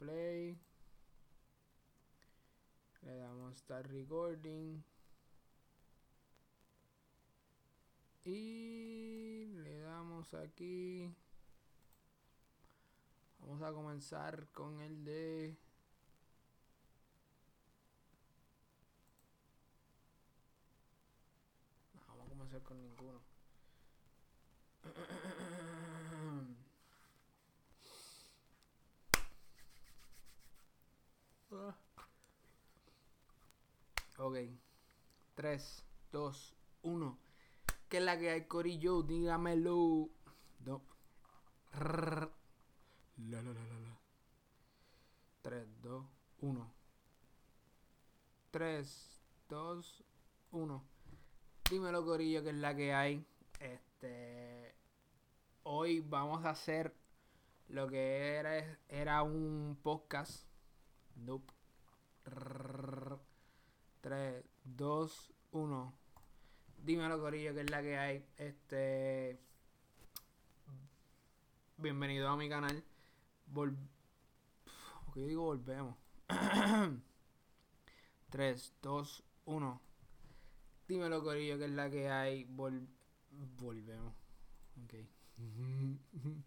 play. Le damos start recording. Y le damos aquí. Vamos a comenzar con el de... No, vamos a comenzar con ninguno. Ah. Ok. 3, 2, 1. ¿Qué es la que hay, Corillo? Dígamelo. No. La, la, la, la, la. 3, 2, 1. 3, 2, 1. Dímelo, Corillo, ¿qué es la que hay? Este. Hoy vamos a hacer lo que era, era un podcast. Nope. 3, 2, 1. Dímelo, Corillo, que es la que hay. Este. Bienvenido a mi canal. Vol... ¿Por qué digo volvemos? 3, 2, 1. Dímelo, Corillo, que es la que hay. Vol... Volvemos. Ok.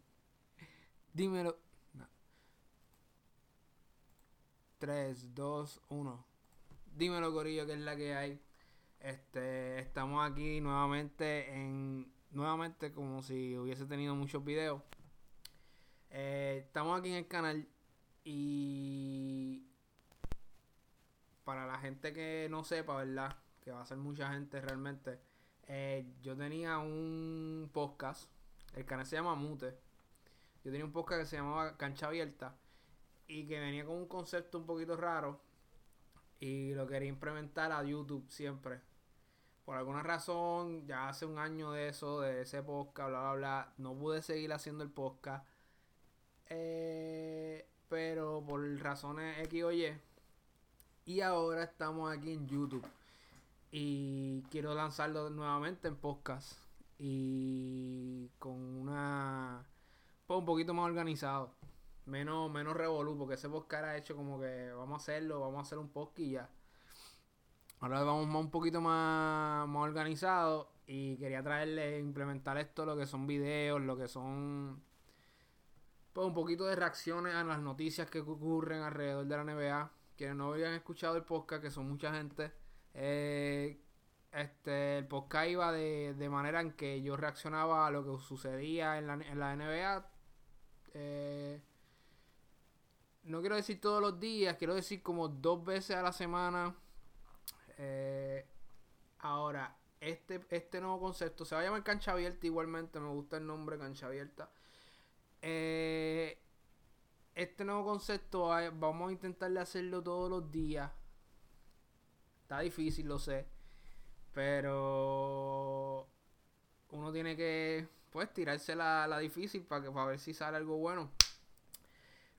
Dímelo. No. 3, 2, 1. Dímelo, Corillo, que es la que hay. Este, estamos aquí nuevamente en. Nuevamente, como si hubiese tenido muchos videos. Eh, estamos aquí en el canal. Y. Para la gente que no sepa, ¿verdad? Que va a ser mucha gente realmente. Eh, yo tenía un podcast. El canal se llama Mute. Yo tenía un podcast que se llamaba Cancha Abierta. Y que venía con un concepto un poquito raro. Y lo quería implementar a YouTube siempre. Por alguna razón, ya hace un año de eso, de ese podcast, bla, bla, bla. No pude seguir haciendo el podcast. Eh, pero por razones X o Y. Y ahora estamos aquí en YouTube. Y quiero lanzarlo nuevamente en podcast. Y con una. Pues un poquito más organizado. Menos, menos revolú. Porque ese podcast ha hecho como que vamos a hacerlo, vamos a hacer un podcast y ya. Ahora vamos más un poquito más, más organizado. Y quería traerle, implementar esto, lo que son videos, lo que son. Pues un poquito de reacciones a las noticias que ocurren alrededor de la NBA. Quienes no habían escuchado el podcast, que son mucha gente. Eh, este, el podcast iba de, de, manera en que yo reaccionaba a lo que sucedía en la, en la NBA. Eh, no quiero decir todos los días, quiero decir como dos veces a la semana. Eh, ahora, este, este nuevo concepto se va a llamar cancha abierta igualmente, me gusta el nombre cancha abierta. Eh, este nuevo concepto vamos a intentarle hacerlo todos los días. Está difícil, lo sé. Pero uno tiene que pues tirarse la, la difícil para, que, para ver si sale algo bueno.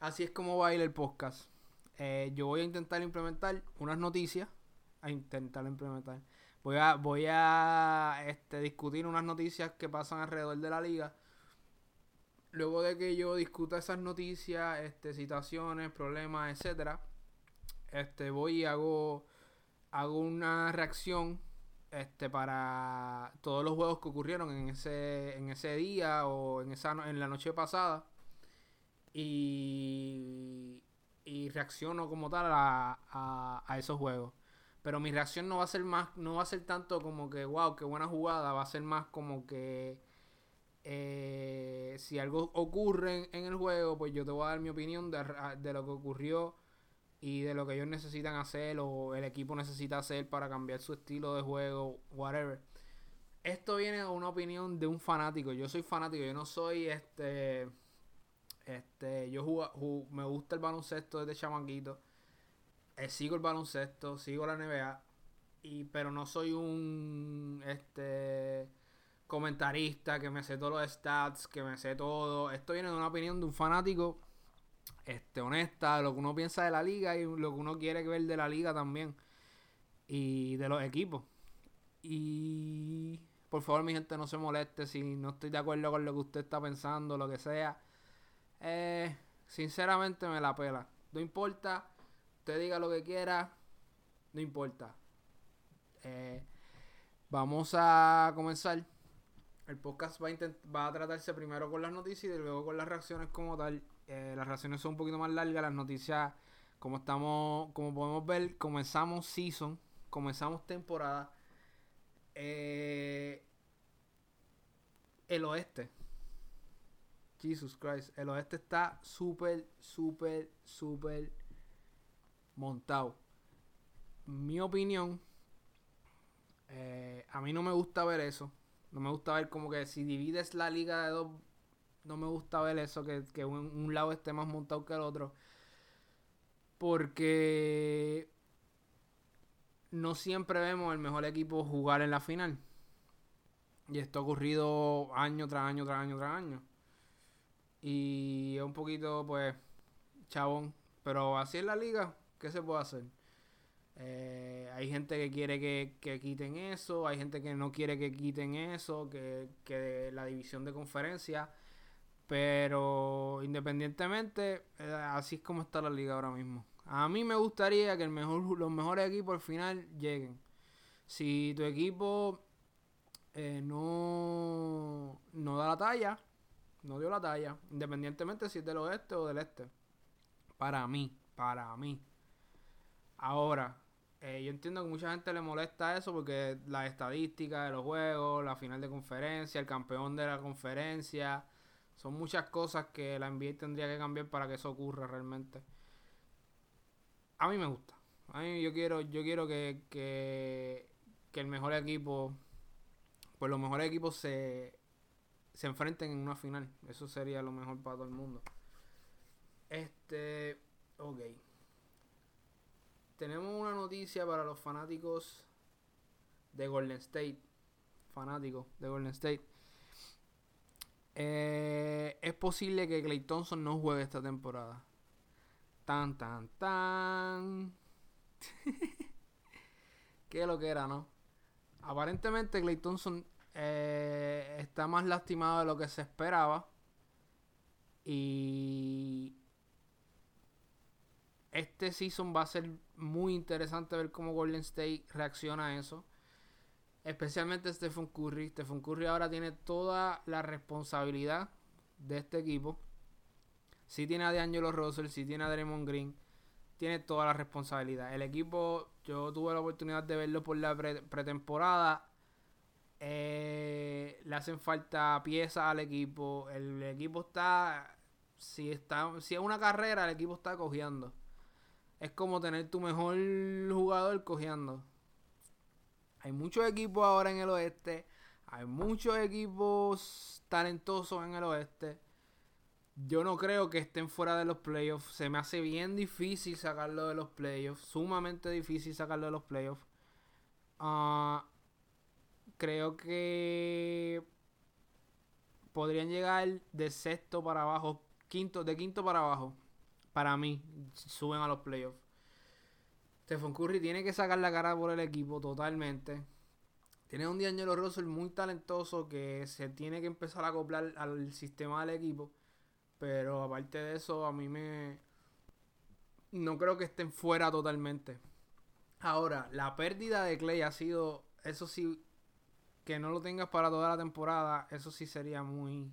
Así es como va a ir el podcast. Eh, yo voy a intentar implementar unas noticias. A intentar implementar. Voy a, voy a este, discutir unas noticias que pasan alrededor de la liga. Luego de que yo discuta esas noticias, este, situaciones, problemas, etcétera, este, voy y hago, hago una reacción este, para todos los juegos que ocurrieron en ese, en ese día o en, esa, en la noche pasada. Y, y reacciono como tal a, a, a, esos juegos. Pero mi reacción no va a ser más, no va a ser tanto como que, wow, qué buena jugada, va a ser más como que eh, si algo ocurre en el juego, pues yo te voy a dar mi opinión de, de lo que ocurrió y de lo que ellos necesitan hacer o el equipo necesita hacer para cambiar su estilo de juego, whatever. Esto viene de una opinión de un fanático. Yo soy fanático, yo no soy este. Este, yo jugo, me gusta el baloncesto desde chamaquito. Eh, sigo el baloncesto, sigo la NBA. Y, pero no soy un este comentarista que me sé todos los stats, que me sé todo. Esto viene de una opinión de un fanático este, honesta, lo que uno piensa de la liga y lo que uno quiere ver de la liga también. Y de los equipos. Y por favor, mi gente, no se moleste si no estoy de acuerdo con lo que usted está pensando, lo que sea. Eh, sinceramente me la pela. No importa, usted diga lo que quiera, no importa. Eh, vamos a comenzar. El podcast va a, va a tratarse primero con las noticias y luego con las reacciones como tal. Eh, las reacciones son un poquito más largas, las noticias, como estamos, como podemos ver, comenzamos season, comenzamos temporada. Eh, el oeste. Jesus Christ. El oeste está súper, súper, súper montado. Mi opinión, eh, a mí no me gusta ver eso. No me gusta ver como que si divides la liga de dos, no me gusta ver eso, que, un, lado esté más montado que el otro. Porque no siempre vemos el mejor equipo jugar en la final. Y esto ha ocurrido año tras año, tras año, tras año. Y es un poquito, pues, chabón. Pero así es la liga, ¿qué se puede hacer? Eh, hay gente que quiere que, quiten eso, hay gente que no quiere que quiten eso, que, que la división de conferencia. Pero independientemente, eh, así es como está la liga ahora mismo. A mí me gustaría que el mejor, los mejores equipos al final lleguen. Si tu equipo eh, no, no da la talla, no dio la talla, independientemente si es del oeste o del este. Para mí, para mí. Ahora, eh, yo entiendo que mucha gente le molesta eso porque la estadística de los juegos, la final de conferencia, el campeón de la conferencia, son muchas cosas que la NBA tendría que cambiar para que eso ocurra realmente. A mí me gusta. A mí yo quiero, yo quiero que, que, que el mejor equipo, pues los mejores equipos se, se enfrenten en una final. Eso sería lo mejor para todo el mundo. Este, ok tenemos una noticia para los fanáticos de Golden State. Fanáticos de Golden State. Eh, es posible que Clay Thompson no juegue esta temporada. Tan, tan, tan. Qué lo que era, ¿no? Aparentemente Clay Thompson eh, está más lastimado de lo que se esperaba. Y este season va a ser muy interesante ver cómo Golden State reacciona a eso. Especialmente Stephen Curry. Stephen Curry ahora tiene toda la responsabilidad de este equipo. Si tiene a D'Angelo Russell, si tiene a Draymond Green, tiene toda la responsabilidad. El equipo, yo tuve la oportunidad de verlo por la pretemporada. Eh, le hacen falta piezas al equipo. El equipo está si está si es una carrera, el equipo está cogiendo es como tener tu mejor jugador cogiendo. Hay muchos equipos ahora en el oeste. Hay muchos equipos talentosos en el oeste. Yo no creo que estén fuera de los playoffs. Se me hace bien difícil sacarlo de los playoffs. Sumamente difícil sacarlo de los playoffs. Ah, creo que podrían llegar de sexto para abajo. Quinto, de quinto para abajo para mí, suben a los playoffs. Stephen Curry tiene que sacar la cara por el equipo totalmente. Tiene un D'Angelo Russell muy talentoso que se tiene que empezar a acoplar al sistema del equipo. Pero aparte de eso, a mí me. No creo que estén fuera totalmente. Ahora, la pérdida de Clay ha sido. Eso sí. Que no lo tengas para toda la temporada. Eso sí sería muy.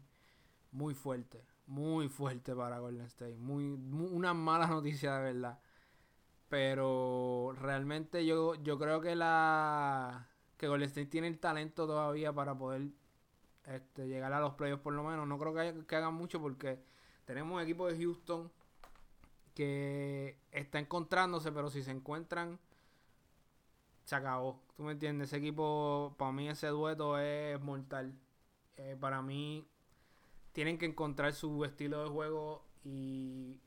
Muy fuerte muy fuerte para Golden State. Muy, una mala noticia de verdad. Pero realmente yo, yo creo que la que Golden State tiene el talento todavía para poder este, llegar a los playoffs por lo menos. No creo que, que hagan mucho porque tenemos un equipo de Houston que está encontrándose, pero si se encuentran, se acabó. ¿Tú me entiendes? Ese equipo, para mí ese dueto es mortal. Eh, para mí, tienen que encontrar su estilo de juego y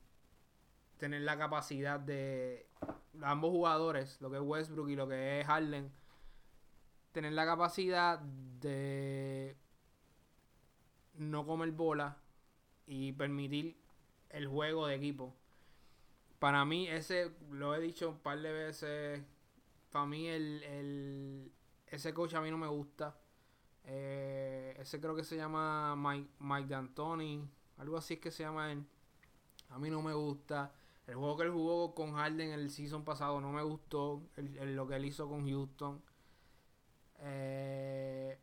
tener la capacidad de ambos jugadores, lo que es Westbrook y lo que es Harden, tener la capacidad de no comer bola y permitir el juego de equipo. Para mí, ese, lo he dicho un par de veces, para mí el, el ese coach a mí no me gusta. Eh, ese creo que se llama Mike, Mike D'Antoni. Algo así es que se llama él. A mí no me gusta. El juego que él jugó con Harden el season pasado no me gustó. lo que él hizo con Houston. Eh,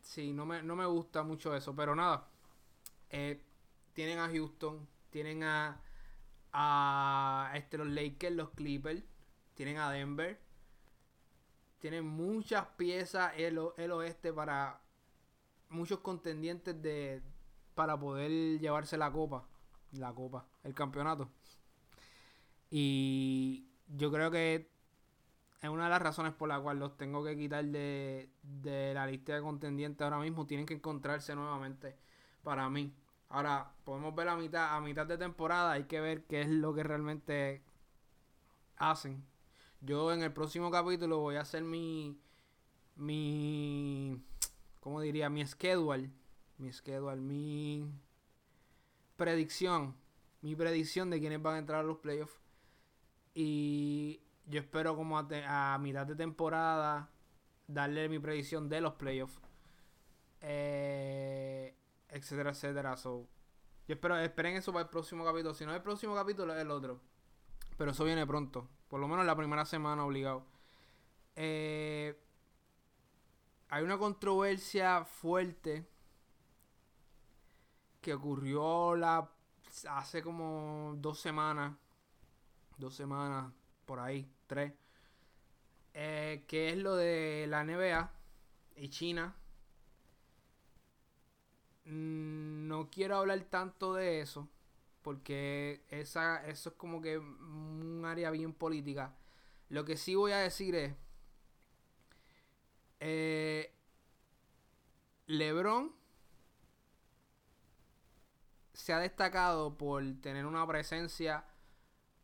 sí, no me, no me gusta mucho eso. Pero nada. Eh, tienen a Houston. Tienen a, a este, los Lakers, los Clippers. Tienen a Denver. Tienen muchas piezas el, el oeste para muchos contendientes de para poder llevarse la copa la copa, el campeonato. Y yo creo que es una de las razones por la cual los tengo que quitar de, de la lista de contendientes ahora mismo. Tienen que encontrarse nuevamente para mí. Ahora, podemos ver a mitad, a mitad de temporada, hay que ver qué es lo que realmente hacen. Yo en el próximo capítulo voy a hacer mi. mi. ¿Cómo diría? Mi schedule. Mi schedule, mi predicción, mi predicción de quiénes van a entrar a los playoffs. Y yo espero como a, mitad de temporada darle mi predicción de los playoffs. Eh, etcétera, etcétera. yo espero, esperen eso para el próximo capítulo. Si no el próximo capítulo, es el otro. Pero eso viene pronto. Por lo menos la primera semana obligado. Eh, hay una controversia fuerte que ocurrió la hace como dos semanas, dos semanas por ahí, tres, eh, que es lo de la NBA y China. Mm, no quiero hablar tanto de eso, porque esa, eso es como que un área bien política. Lo que sí voy a decir es, eh, LeBron se ha destacado por tener una presencia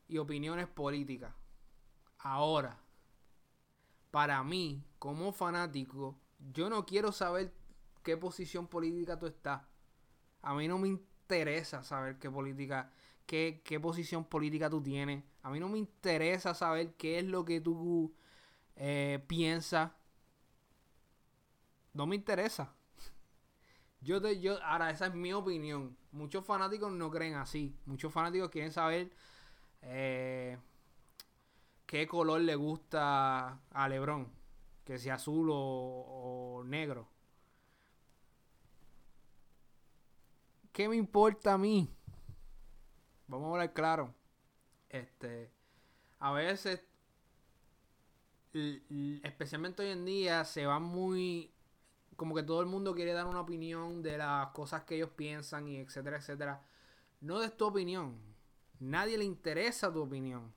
y opiniones políticas. Ahora, para mí, como fanático, yo no quiero saber qué posición política tú estás. A mí no me interesa saber qué política, qué, qué posición política tú tienes. A mí no me interesa saber qué es lo que tú eh, piensas. No me interesa. Yo te, yo, ahora, esa es mi opinión. Muchos fanáticos no creen así. Muchos fanáticos quieren saber eh, qué color le gusta a Lebron. Que sea azul o, negro. ¿Qué me importa a mí? Vamos a hablar claro. Este, a veces, especialmente hoy en día, se va muy como que todo el mundo quiere dar una opinión de las cosas que ellos piensan y etcétera, etcétera. No des tu opinión. Nadie le interesa tu opinión.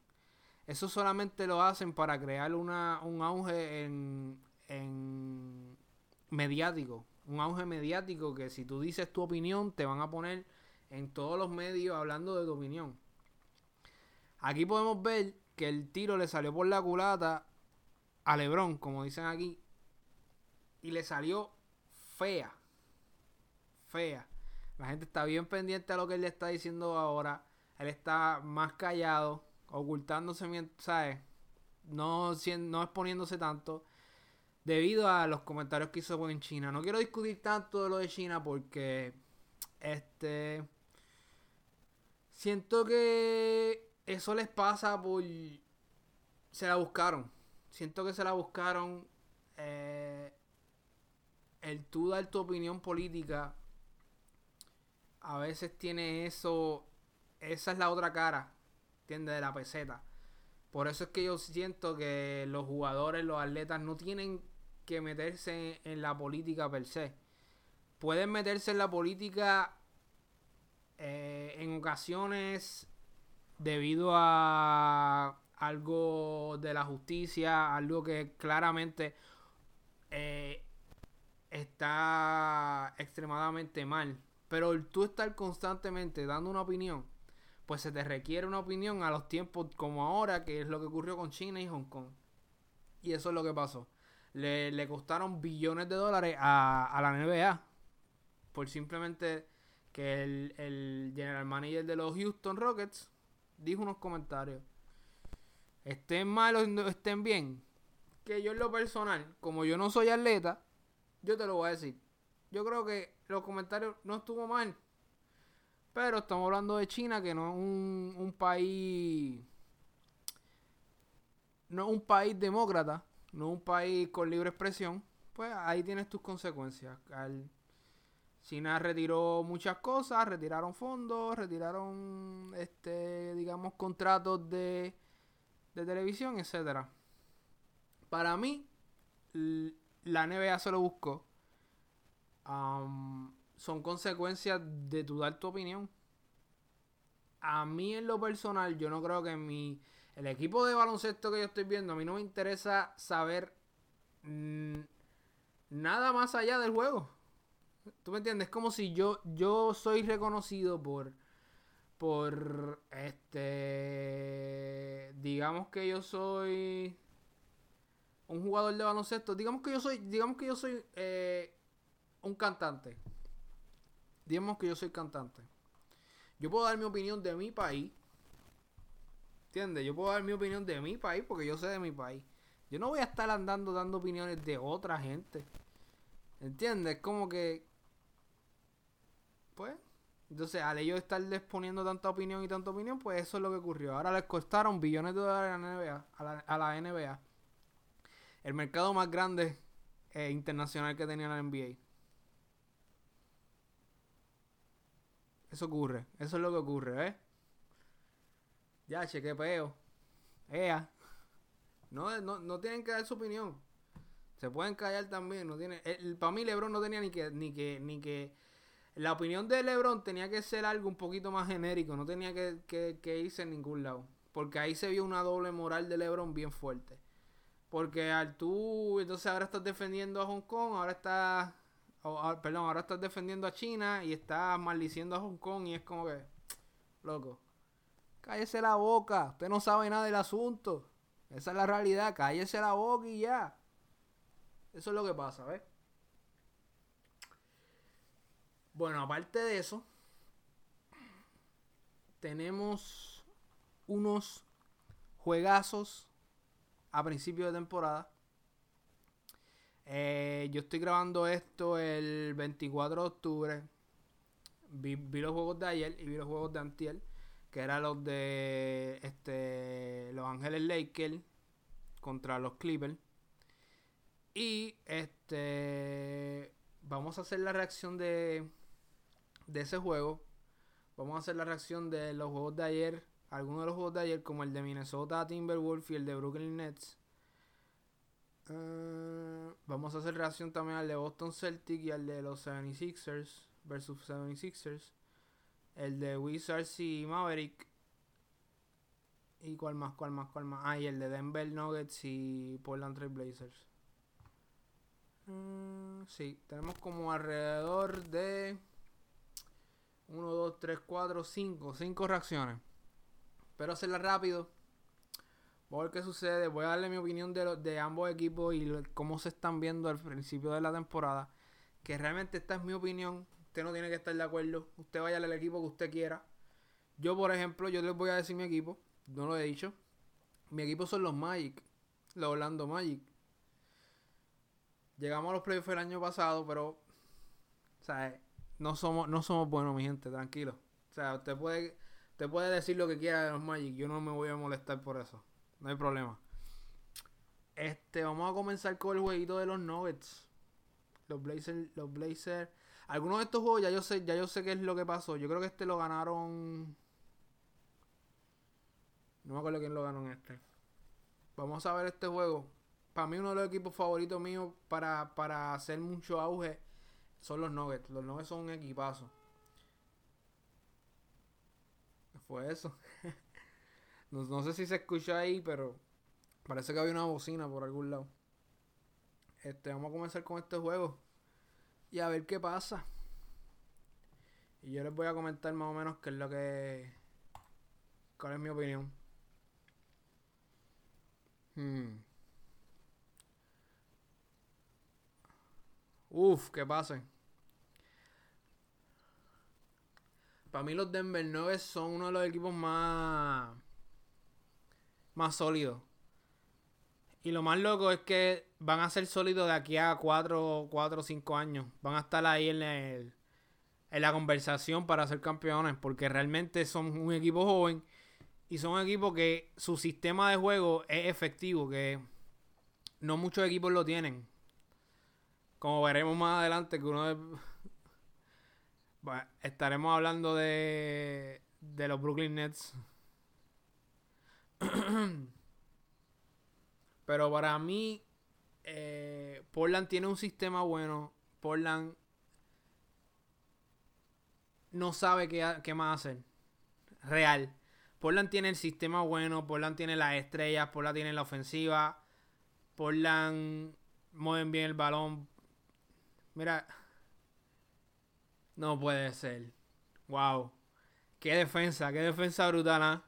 Eso solamente lo hacen para crear una, un auge en, en mediático. Un auge mediático que si tú dices tu opinión te van a poner en todos los medios hablando de tu opinión. Aquí podemos ver que el tiro le salió por la culata a Lebron, como dicen aquí, y le salió fea. Fea. La gente está bien pendiente a lo que él le está diciendo ahora. Él está más callado, ocultándose, ¿sabes? No, no exponiéndose tanto. Debido a los comentarios que hizo en China. No quiero discutir tanto de lo de China porque. Este. Siento que eso les pasa por. Se la buscaron. Siento que se la buscaron. Eh, el tú dar tu opinión política a veces tiene eso, esa es la otra cara, ¿entiendes? De la peseta. Por eso es que yo siento que los jugadores, los atletas no tienen que meterse en, la política per se. Pueden meterse en la política eh, en ocasiones debido a algo de la justicia, algo que claramente eh, está extremadamente mal. Pero tú estar constantemente dando una opinión, pues se te requiere una opinión a los tiempos como ahora, que es lo que ocurrió con China y Hong Kong. Y eso es lo que pasó. Le, costaron billones de dólares a, la NBA por simplemente que el, el general manager de los Houston Rockets dijo unos comentarios. Estén mal o estén bien. Que yo en lo personal, como yo no soy atleta, yo te lo voy a decir. Yo creo que los comentarios no estuvo mal. Pero estamos hablando de China, que no es un, un país. No es un país demócrata, no un país con libre expresión. Pues ahí tienes tus consecuencias. China retiró muchas cosas, retiraron fondos, retiraron, este, digamos, contratos de, de televisión, etcétera. Para mí, la NBA se lo buscó. son consecuencias de tu dar tu opinión. A mí en lo personal, yo no creo que mi... El equipo de baloncesto que yo estoy viendo, a mí no me interesa saber nada más allá del juego. ¿Tú me entiendes? Es como si yo, yo soy reconocido por... Por... Este... Digamos que yo soy un jugador de baloncesto, digamos que yo soy, digamos que yo soy eh, un cantante. Digamos que yo soy cantante. Yo puedo dar mi opinión de mi país. ¿Entiendes? Yo puedo dar mi opinión de mi país porque yo sé de mi país. Yo no voy a estar andando dando opiniones de otra gente. ¿Entiendes? Como que. Pues. Entonces, al ellos estar exponiendo tanta opinión y tanta opinión, pues eso es lo que ocurrió. Ahora les costaron billones de dólares a la NBA. A la, a la NBA el mercado más grande eh, internacional que tenía la NBA. Eso ocurre, eso es lo que ocurre, ¿eh? Ya, cheque peo. Ea. No, no, tienen que dar su opinión. Se pueden callar también. No tiene, el, para mí LeBron no tenía ni que, ni que, ni que. La opinión de LeBron tenía que ser algo un poquito más genérico. No tenía que, que, que irse en ningún lado. Porque ahí se vio una doble moral de LeBron bien fuerte. Porque al tú, entonces ahora estás defendiendo a Hong Kong, ahora estás, perdón, ahora estás defendiendo a China y estás maldiciendo a Hong Kong y es como que, loco, cállese la boca, usted no sabe nada del asunto. Esa es la realidad, cállese la boca y ya. Eso es lo que pasa, ¿ves? Bueno, aparte de eso, tenemos unos juegazos a principio de temporada. Eh, yo estoy grabando esto el 24 de octubre. Vi, los juegos de ayer y vi los juegos de Antiel. Que eran los de este, Los Ángeles Lakers contra los Clippers. Y este vamos a hacer la reacción de, de ese juego. Vamos a hacer la reacción de los juegos de ayer algunos de los juegos de ayer, como el de Minnesota Timberwolves y el de Brooklyn Nets. Eh, vamos a hacer reacción también al de Boston Celtic y al de los 76ers versus 76ers. El de Wizards y Maverick. ¿Y cuál más? ¿Cuál más? ¿Cuál más? Ah, y el de Denver Nuggets y Portland Trail Blazers. Mm, sí, tenemos como alrededor de 1, 2, 3, 4, 5. 5 reacciones. Espero hacerla rápido. Voy a ver qué sucede. Voy a darle mi opinión de, de ambos equipos y cómo se están viendo al principio de la temporada. Que realmente esta es mi opinión. Usted no tiene que estar de acuerdo. Usted vaya al equipo que usted quiera. Yo, por ejemplo, yo les voy a decir mi equipo. No lo he dicho. Mi equipo son los Magic. Los Orlando Magic. Llegamos a los playoffs el año pasado, pero. Sea, no somos, no somos buenos, mi gente, tranquilo. O sea, usted puede te puede decir lo que quiera de los Magic. Yo no me voy a molestar por eso. No hay problema. Este, vamos a comenzar con el jueguito de los Nuggets. Los Blazers, los Blazers. Algunos de estos juegos ya yo sé, ya yo sé qué es lo que pasó. Yo creo que este lo ganaron. No me acuerdo quién lo ganó en este. Vamos a ver este juego. Para mí uno de los equipos favoritos míos para, para hacer mucho auge son los Nuggets. Los Nuggets son un equipazo fue eso. no, sé si se escucha ahí, pero parece que había una bocina por algún lado. Este, vamos a comenzar con este juego y a ver qué pasa. Y yo les voy a comentar más o menos qué es lo que. cuál es mi opinión. Hmm. Uf, que pase. Para mí los Denver Nuggets son uno de los equipos más más sólidos. Y lo más loco es que van a ser sólidos de aquí a 4 o 5 años. Van a estar ahí en el, en la conversación para ser campeones, porque realmente son un equipo joven y son un equipo que su sistema de juego es efectivo, que no muchos equipos lo tienen. Como veremos más adelante, que uno de... Estaremos hablando de, de los Brooklyn Nets. Pero para mí, eh, Portland tiene un sistema bueno. Portland no sabe qué, qué, más hacer. Real. Portland tiene el sistema bueno. Portland tiene las estrellas. Portland tiene la ofensiva. Portland mueven bien el balón. Mira. No puede ser. Wow. Qué defensa. Qué defensa brutal. ¿ah?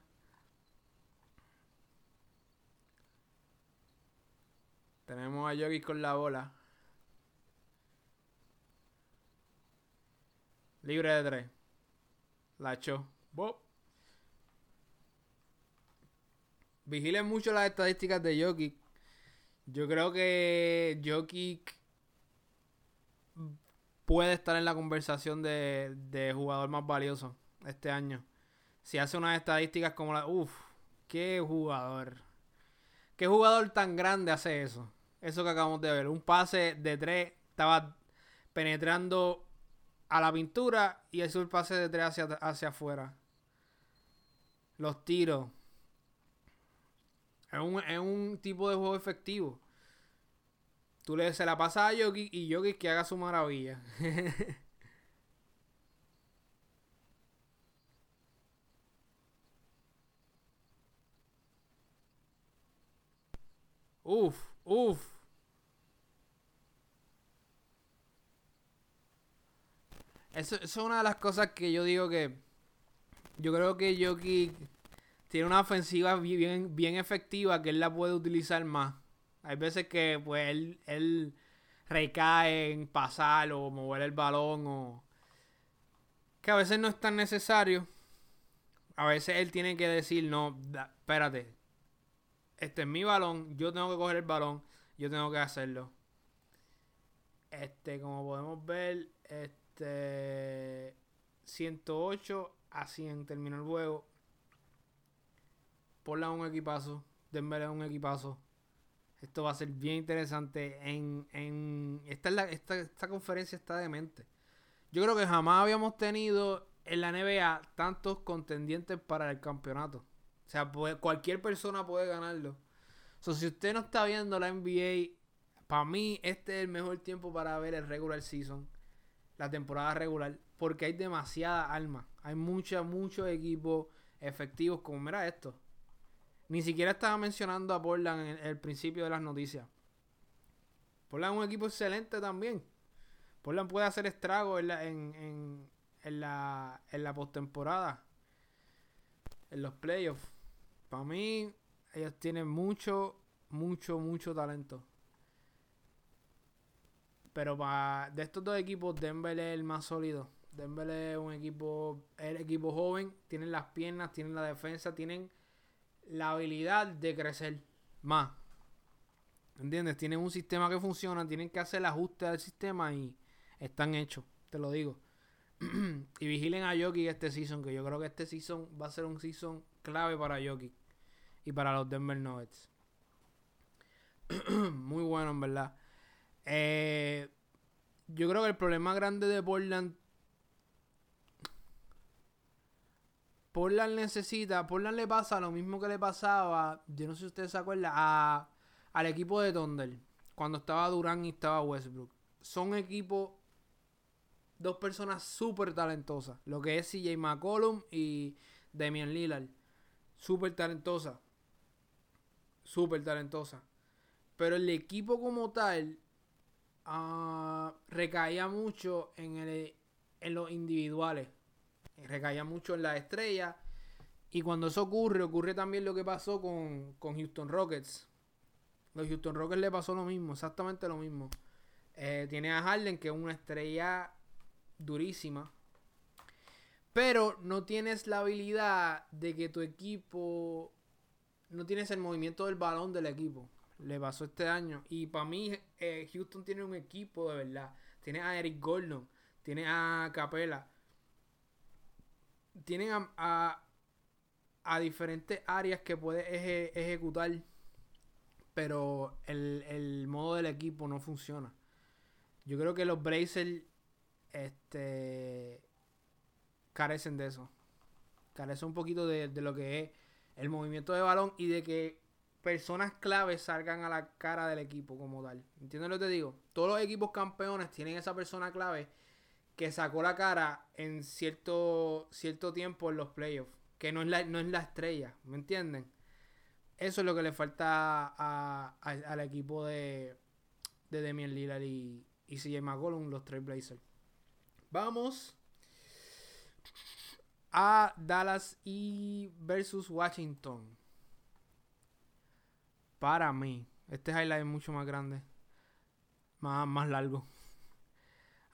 Tenemos a Yogi con la bola. Libre de tres. La echó. Vigilen mucho las estadísticas de Jokic. Yo creo que Jokic puede estar en la conversación de, de, jugador más valioso este año. Si hace unas estadísticas como la... Uf, qué jugador. ¿Qué jugador tan grande hace eso? Eso que acabamos de ver. Un pase de tres. Estaba penetrando a la pintura y eso el pase de tres hacia, hacia afuera. Los tiros. Es un, es un tipo de juego efectivo. Tú le se la pasas a Yogi y Yogi que haga su maravilla. uf, uf. Eso, es una de las cosas que yo digo que. Yo creo que Yoki tiene una ofensiva bien, bien efectiva que él la puede utilizar más. Hay veces que pues él, él recae en pasar o mover el balón o. Que a veces no es tan necesario. A veces él tiene que decir, no, espérate. Este es mi balón, yo tengo que coger el balón, yo tengo que hacerlo. Este, como podemos ver, este este 108 a 100 terminó el juego. Por la un equipazo. Denver un equipazo. Esto va a ser bien interesante. En, en esta, esta, esta conferencia está demente. Yo creo que jamás habíamos tenido en la NBA tantos contendientes para el campeonato. O sea, cualquier persona puede ganarlo. So, si usted no está viendo la NBA, para mí este es el mejor tiempo para ver el regular season la temporada regular porque hay demasiada alma. Hay muchos, muchos equipos efectivos como mira esto. Ni siquiera estaba mencionando a Portland en el principio de las noticias. Portland es un equipo excelente también. Portland puede hacer estragos en la, en, en, la, en la postemporada. En los playoffs. Para mí, ellos tienen mucho, mucho, mucho talento. Pero para de estos dos equipos, Denver es el más sólido. Denver es un equipo, el equipo joven, tienen las piernas, tienen la defensa, tienen la habilidad de crecer más. ¿Entiendes? Tienen un sistema que funciona, tienen que hacer el ajuste al sistema y están hechos, te lo digo. y vigilen a Jokic este season, que yo creo que este season va a ser un season clave para Jokic y para los Denver Nuggets. Muy bueno, en verdad. Eh, yo creo que el problema grande de Portland. Portland necesita. Portland le pasa lo mismo que le pasaba. Yo no sé si ustedes se acuerdan. Al equipo de Thunder. Cuando estaba Durán y estaba Westbrook. Son equipos. Dos personas súper talentosas. Lo que es CJ McCollum y Damian Lillard. Súper talentosa. Súper talentosa. Pero el equipo como tal uh, recaía mucho en, el, en los individuales. Recaía mucho en la estrella. Y cuando eso ocurre, ocurre también lo que pasó con, con Houston Rockets. Los Houston Rockets le pasó lo mismo, exactamente lo mismo. Eh, tiene a Harden, que es una estrella durísima. Pero no tienes la habilidad de que tu equipo. No tienes el movimiento del balón del equipo le pasó este año. Y para mí, eh, Houston tiene un equipo de verdad. Tiene a Eric Gordon, tiene a Capela. tienen a, a, diferentes áreas que puedes ejecutar, pero el, el modo del equipo no funciona. Yo creo que los Blazers este, carecen de eso. Carecen un poquito de, de, lo que es el movimiento de balón y de que personas claves salgan a la cara del equipo como tal. ¿Entiendes lo que te digo? Todos los equipos campeones tienen esa persona clave que sacó la cara en cierto, cierto tiempo en los playoffs. Que no es la, no es la estrella, ¿me entienden? Eso es lo que le falta al equipo de, de Demian Lillard y, y CJ McCollum, los Trailblazers. Vamos a Dallas y versus Washington. Para mí, este highlight es mucho más grande, más, más largo.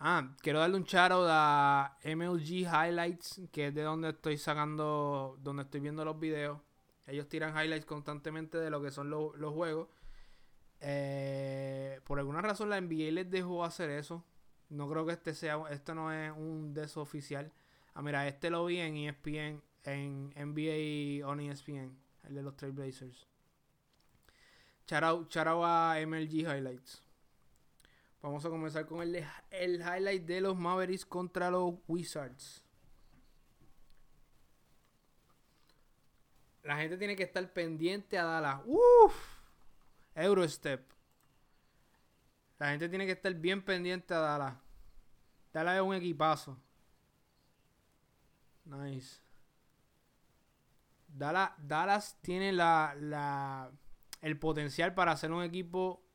Ah, quiero darle un charo a MLG Highlights, que es de donde estoy sacando, donde estoy viendo los videos. Ellos tiran highlights constantemente de lo que son los, juegos. Eh, por alguna razón la NBA les dejó hacer eso. No creo que este sea, esto no es un de esos oficial. Ah, mira, este lo vi en ESPN, en NBA on ESPN, el de los Trailblazers. Charao a MLG Highlights. Vamos a comenzar con el, el highlight de los Mavericks contra los Wizards. La gente tiene que estar pendiente a Dallas. Uf. Eurostep. La gente tiene que estar bien pendiente a Dallas. Dallas es un equipazo. Nice. Dallas, Dallas tiene la, la, el potencial para ser un equipo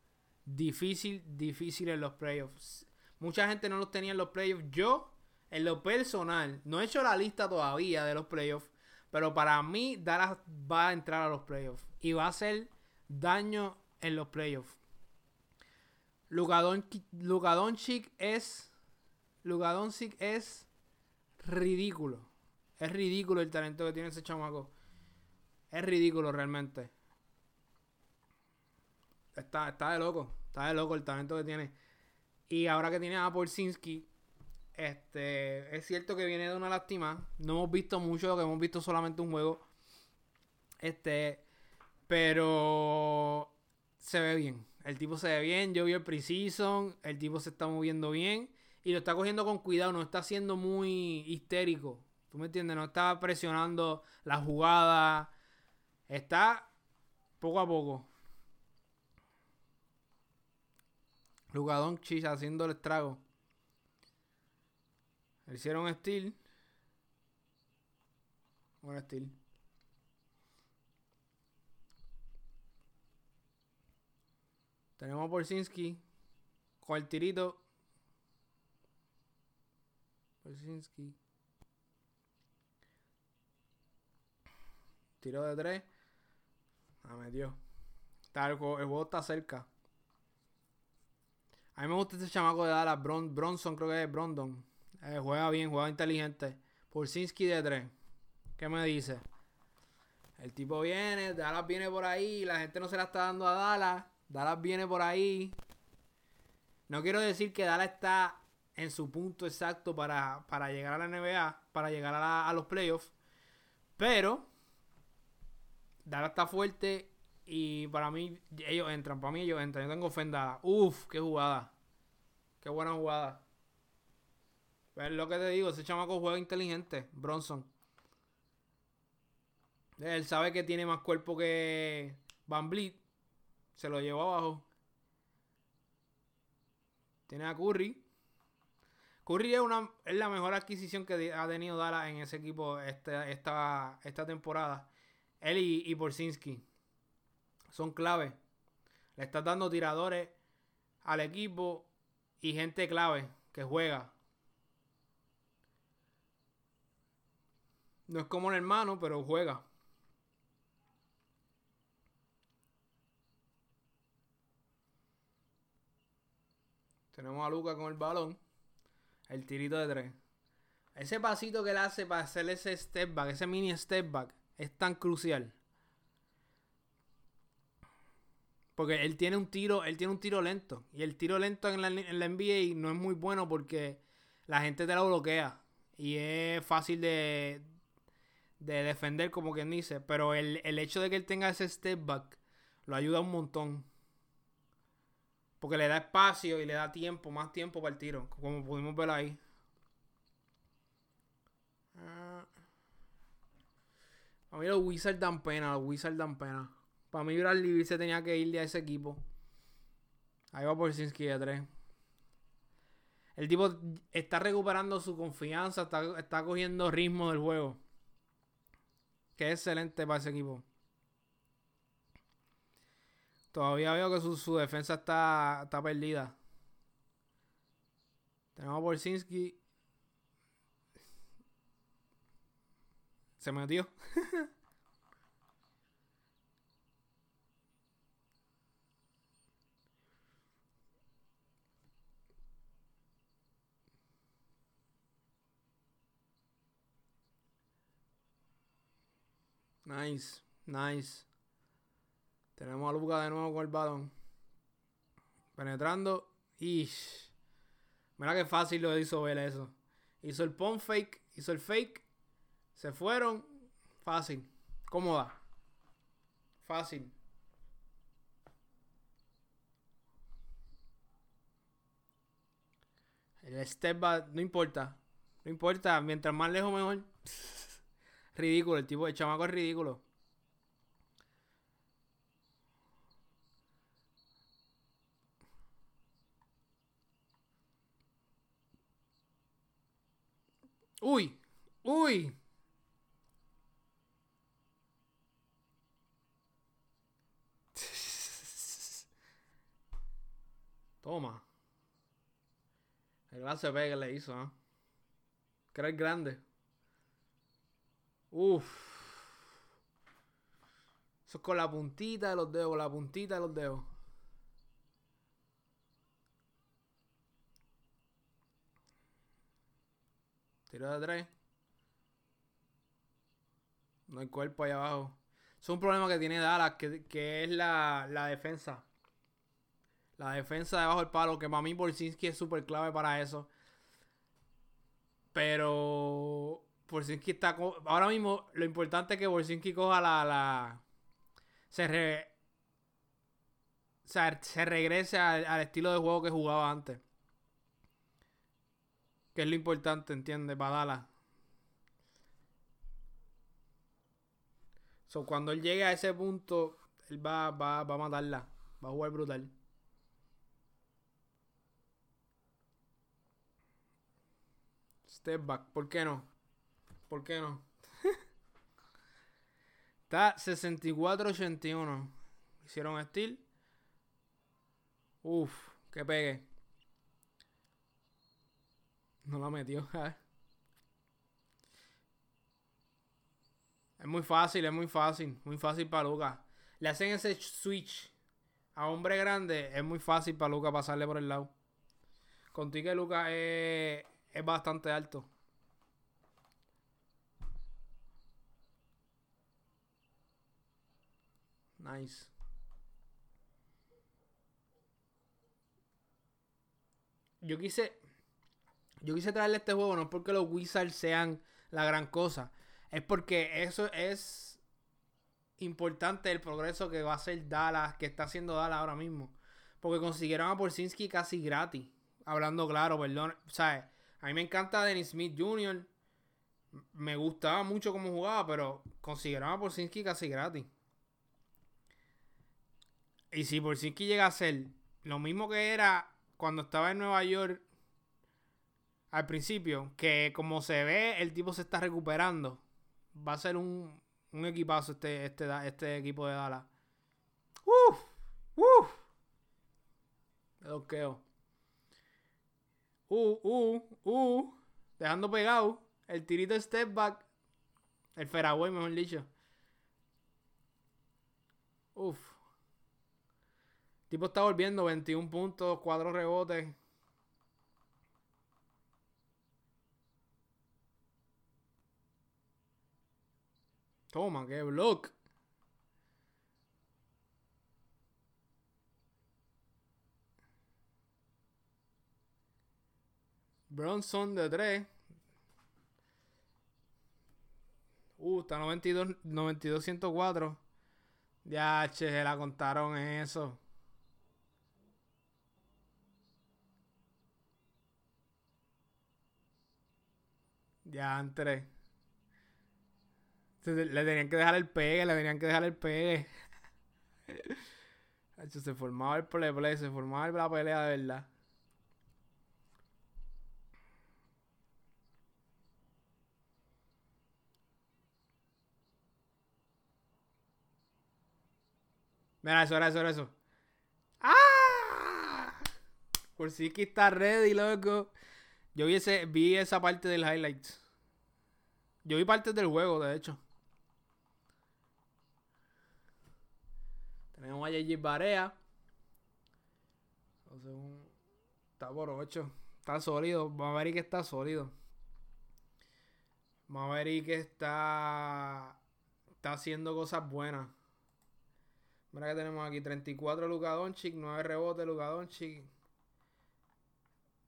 difícil, difícil en los playoffs. Mucha gente no los tenía en los playoffs. Yo, en lo personal, no he hecho la lista todavía de los playoffs. Pero para mí, Dallas va a entrar a los playoffs. Y va a hacer daño en los playoffs. Luka Doncic es Luka es ridículo. Es ridículo el talento que tiene ese chamaco. Es ridículo realmente. Está, está de loco. Está de loco el talento que tiene. Y ahora que tiene a Porzinski, este, es cierto que viene de una lástima. No hemos visto mucho, que hemos visto solamente un juego. Este, pero se ve bien. El tipo se ve bien. Yo vi el preseason. El tipo se está moviendo bien. Y lo está cogiendo con cuidado. No está siendo muy histérico. ¿Tú me entiendes? No está presionando la jugada. Está poco a poco. Lugadón Chis haciendo el estrago. hicieron Steel. Buen Steel. Tenemos a Porzinski con el tirito. Porzinski. Tiro de tres. Ah, metió. Está, el, juego, está cerca. A mí me gusta este chamaco de Dallas. Bronson, creo que es Brondon. Eh, juega bien, juega inteligente. Porzinski de tres. ¿Qué me dice? El tipo viene, Dallas viene por ahí. La gente no se la está dando a Dallas. Dallas viene por ahí. No quiero decir que Dallas está en su punto exacto para, llegar a la NBA, para llegar a, los playoffs. Pero Dallas está fuerte y para mí ellos entran. Para mí ellos entran. Yo tengo ofendada. Uf, qué jugada. Qué buena jugada. Es lo que te digo, ese chamaco juega inteligente, Bronson. Él sabe que tiene más cuerpo que Van Vliet. Se lo llevó abajo. Tiene a Curry. Curry es, una, es la mejor adquisición que ha tenido Dallas en ese equipo esta, esta, esta temporada. Él y, y son clave. Le está dando tiradores al equipo y gente clave que juega. No es como un hermano, pero juega. Tenemos a Luca con el balón. El tirito de tres. Ese pasito que él hace para hacer ese step back, ese mini step back, es tan crucial. Porque él tiene un tiro, él tiene un tiro lento. Y el tiro lento en la, NBA no es muy bueno porque la gente te lo bloquea. Y es fácil de, de defender, como quien dice. Pero el, el hecho de que él tenga ese step back lo ayuda un montón. Porque le da espacio y le da tiempo, más tiempo para el tiro. Como pudimos ver ahí. Ah. Para mí los Wizards dan pena, los Wizards dan pena. Para mí Bradley se tenía que ir de ese equipo. Ahí va por Sinski de 3. El tipo está recuperando su confianza, está, está cogiendo ritmo del juego. Que excelente para ese equipo. Todavía veo que su, defensa está, está perdida. Tenemos a Borsinski. Se metió. nice, nice. Tenemos a Luca de nuevo con el balón. Penetrando. Ish. Mira qué fácil lo hizo ver eso. Hizo el pump fake. Hizo el fake. Se fueron. Fácil. Cómoda. Fácil. El step back. No importa. No importa. Mientras más lejos mejor. ridículo. El tipo de chamaco es ridículo. Uy, uy. Toma. El clase B que le hizo, ¿eh? Que era el grande. Uf. Eso es con la puntita de los dedos, con la puntita de los dedos. Tiro de tres. No hay cuerpo ahí abajo. Es un problema que tiene Dallas, que, es la, defensa. La defensa debajo del palo, que para mí Borsinski es súper clave para eso. Pero Está... Ahora mismo lo importante es que Borsinski coja la... la se, re, o sea, se regrese al estilo de juego que jugaba antes. Que es lo importante, ¿entiendes? Badala. So, cuando él llegue a ese punto, él va, va, va a matarla. Va a jugar brutal. Step back. ¿Por qué no? ¿Por qué no? Está 64-81. Hicieron steel. Uf, que pegue. No la metió. es muy fácil, es muy fácil. Muy fácil para Luca. Le hacen ese switch a hombre grande. Es muy fácil para Luca pasarle por el lado. Contigo que Luca es, es bastante alto. Nice. Yo quise yo quise traerle este juego no porque los Wizards sean la gran cosa, es porque eso es importante el progreso que va a hacer Dallas, que está haciendo Dallas ahora mismo. Porque consiguieron a Porzinski casi gratis. Hablando claro, perdón. Sea, a mí me encanta Dennis Smith Jr. Me gustaba mucho cómo jugaba, pero consiguieron a Porzinski casi gratis. Y si Porzinski llega a ser lo mismo que era cuando estaba en Nueva York al principio, que como se ve, el tipo se está recuperando. Va a ser un, un equipazo este, este, este equipo de Dallas. ¡Uf! ¡Uf! Bloqueo. Uh, uh, uh. Dejando pegado. El tirito step back. El Feragüey, mejor dicho. Uf. Tipo está volviendo 21 puntos, 4 rebotes. Toma, qué block. Bronson de 3. Uh, está 92, 92 104. Ya, che, se la contaron eso. Ya, entre. Le tenían que dejar el pegue, le tenían que dejar el pegue. se formaba el play se formaba la pelea de verdad. Mira, eso era eso, era eso. ¡Ah! Por si que está ready, loco. Yo vi, ese, vi esa parte del highlights. Yo vi partes del juego, de hecho. Tenemos a JJ Barea. Está por 8. Está sólido. Maverick está sólido. Maverick está. Está haciendo cosas buenas. Mira que tenemos aquí 34 Luka Doncic, 9 rebotes Luka Doncic.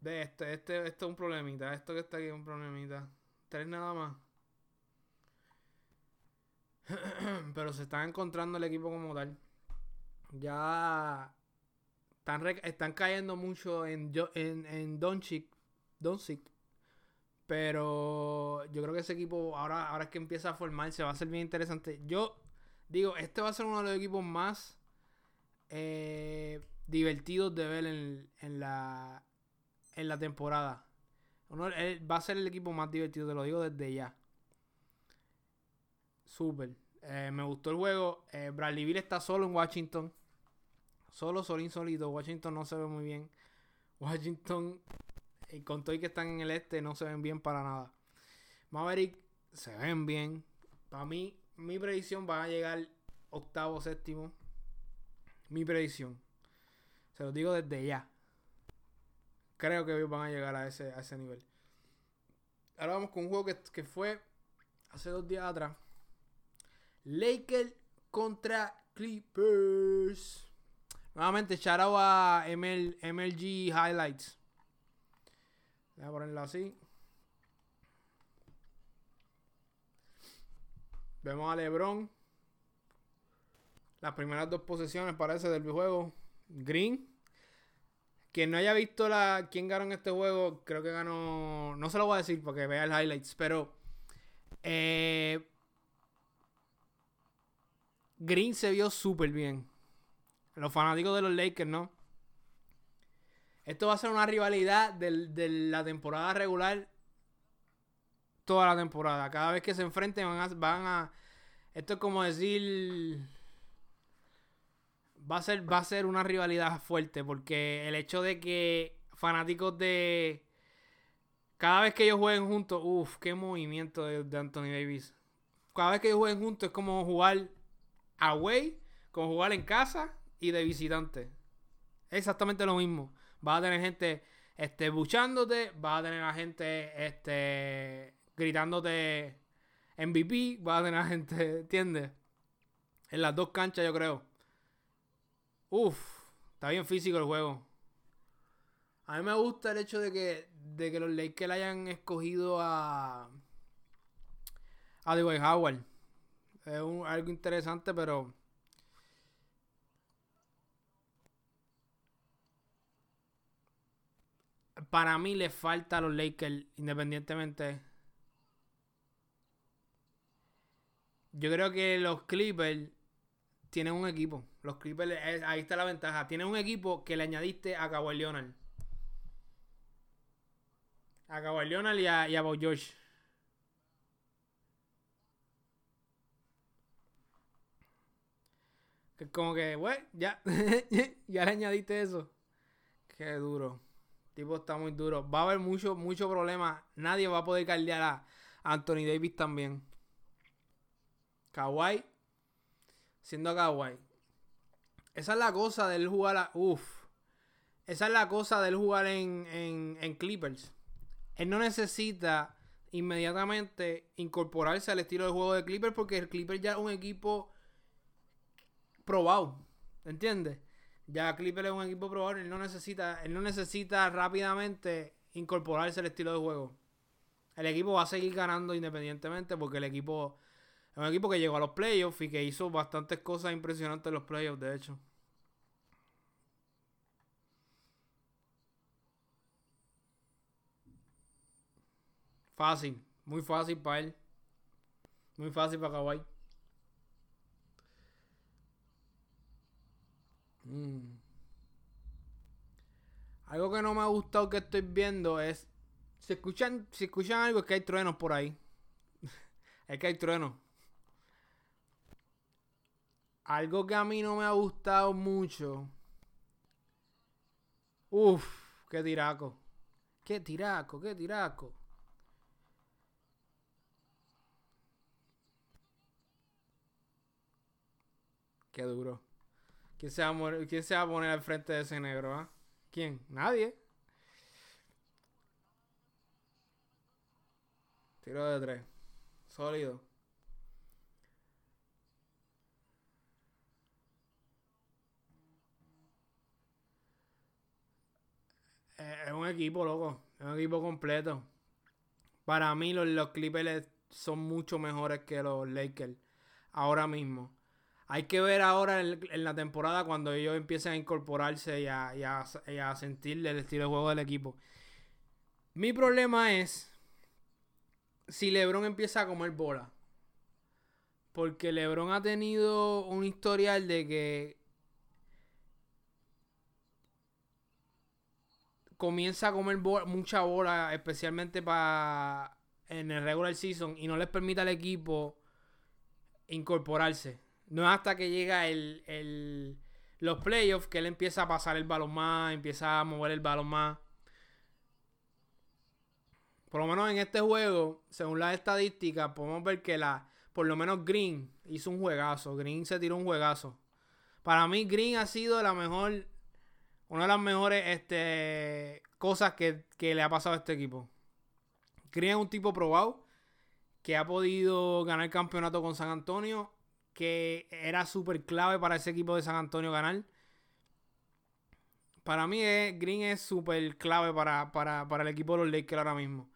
De este, este, esto es un problemita. Esto que está aquí es un problemita. Tres nada más. Pero se está encontrando el equipo como tal. Ya están, están cayendo mucho en, en, en Doncic. Doncic. Pero yo creo que ese equipo, ahora, ahora es que empieza a formarse, va a ser bien interesante. Yo digo, este va a ser uno de los equipos más eh, divertidos de ver en, en, la, en la temporada. va a ser el equipo más divertido, te lo digo desde ya. Súper. Eh, me gustó el juego. Eh, Bradley Bill está solo en Washington. Solo, solo, insólito. Washington no se ve muy bien. Washington, y con todo que están en el este, no se ven bien para nada. Maverick se ven bien. Para mí, mi predicción va a llegar octavo, séptimo. Mi predicción. Se lo digo desde ya. Creo que van a llegar a ese, a ese nivel. Ahora vamos con un juego que, que fue hace dos días atrás. Lakers contra Clippers. Nuevamente, shout out a MLG Highlights. Voy a ponerlo así. Vemos a LeBron. Las primeras dos posesiones parece del juego. Green. Quien no haya visto la quién ganó en este juego, creo que ganó. No se lo voy a decir porque vea el highlights. Pero eh, Green se vio súper bien. Los fanáticos de los Lakers, ¿no? Esto va a ser una rivalidad de la temporada regular. Toda la temporada. Cada vez que se enfrenten van a, van a. Esto es como decir. Va a, ser, va a ser una rivalidad fuerte. Porque el hecho de que fanáticos de. Cada vez que ellos jueguen juntos. Uff, qué movimiento de, Anthony Davis. Cada vez que ellos jueguen juntos es como jugar away, como jugar en casa y de visitante. Exactamente lo mismo. Vas a tener gente este, buchándote, vas a tener a gente este, gritándote MVP, vas a tener a gente, ¿entiendes? En las dos canchas, yo creo. Uf, está bien físico el juego. A mí me gusta el hecho de que, de que los Lakers hayan escogido a. a Dwight Howard. Es algo interesante, pero para mí le falta a los Lakers, independientemente. Yo creo que los Clippers tienen un equipo. Los Clippers, ahí está la ventaja. Tienen un equipo que le añadiste a Kawhi Leonard. A Kawhi Leonard y a, y a Josh. Que como que, bueno, ya, ya le añadiste eso. Qué duro. tipo está muy duro. Va a haber mucho, mucho problema. Nadie va a poder caldear a Anthony Davis también. Kawhi. Siendo Kawhi. Esa es la cosa del jugar a. Uf. Esa es la cosa del jugar en, en, en Clippers. Él no necesita inmediatamente incorporarse al estilo de juego de Clippers porque el Clippers ya es un equipo probado. ¿Entiendes? Ya Clipper es un equipo probado, él no necesita, él no necesita rápidamente incorporarse al estilo de juego. El equipo va a seguir ganando independientemente porque el equipo un equipo que llegó a los playoffs y que hizo bastantes cosas impresionantes en los playoffs, de hecho. Fácil, muy fácil para él. Muy fácil para Kawhi. Mm. Algo que no me ha gustado que estoy viendo es. Si escuchan, si escuchan algo, es que hay truenos por ahí. es que hay truenos. Algo que a mí no me ha gustado mucho. Uf, qué tiraco. Qué tiraco, qué tiraco. Qué duro. ¿Quién se va a, ¿quién se va a poner al frente de ese negro, ah? ¿Quién? Nadie. Tiro de tres. Sólido. Es un equipo, loco. Es un equipo completo. Para mí los, los Clippers son mucho mejores que los Lakers. Ahora mismo. Hay que ver ahora en, la temporada cuando ellos empiecen a incorporarse y a, sentir el estilo de juego del equipo. Mi problema es si LeBron empieza a comer bola. Porque LeBron ha tenido un historial de que comienza a comer mucha bola, especialmente para en el regular season, y no les permite al equipo incorporarse. No es hasta que llega el, los playoffs que él empieza a pasar el balón más, empieza a mover el balón más. Por lo menos en este juego, según las estadísticas, podemos ver que la, por lo menos Green hizo un juegazo. Green se tiró un juegazo. Para mí, Green ha sido la mejor, una de las mejores este, cosas que, le ha pasado a este equipo. Green es un tipo probado que ha podido ganar el campeonato con San Antonio que era súper clave para ese equipo de San Antonio ganar. Para mí Green es súper clave para, el equipo de los Lakers ahora mismo.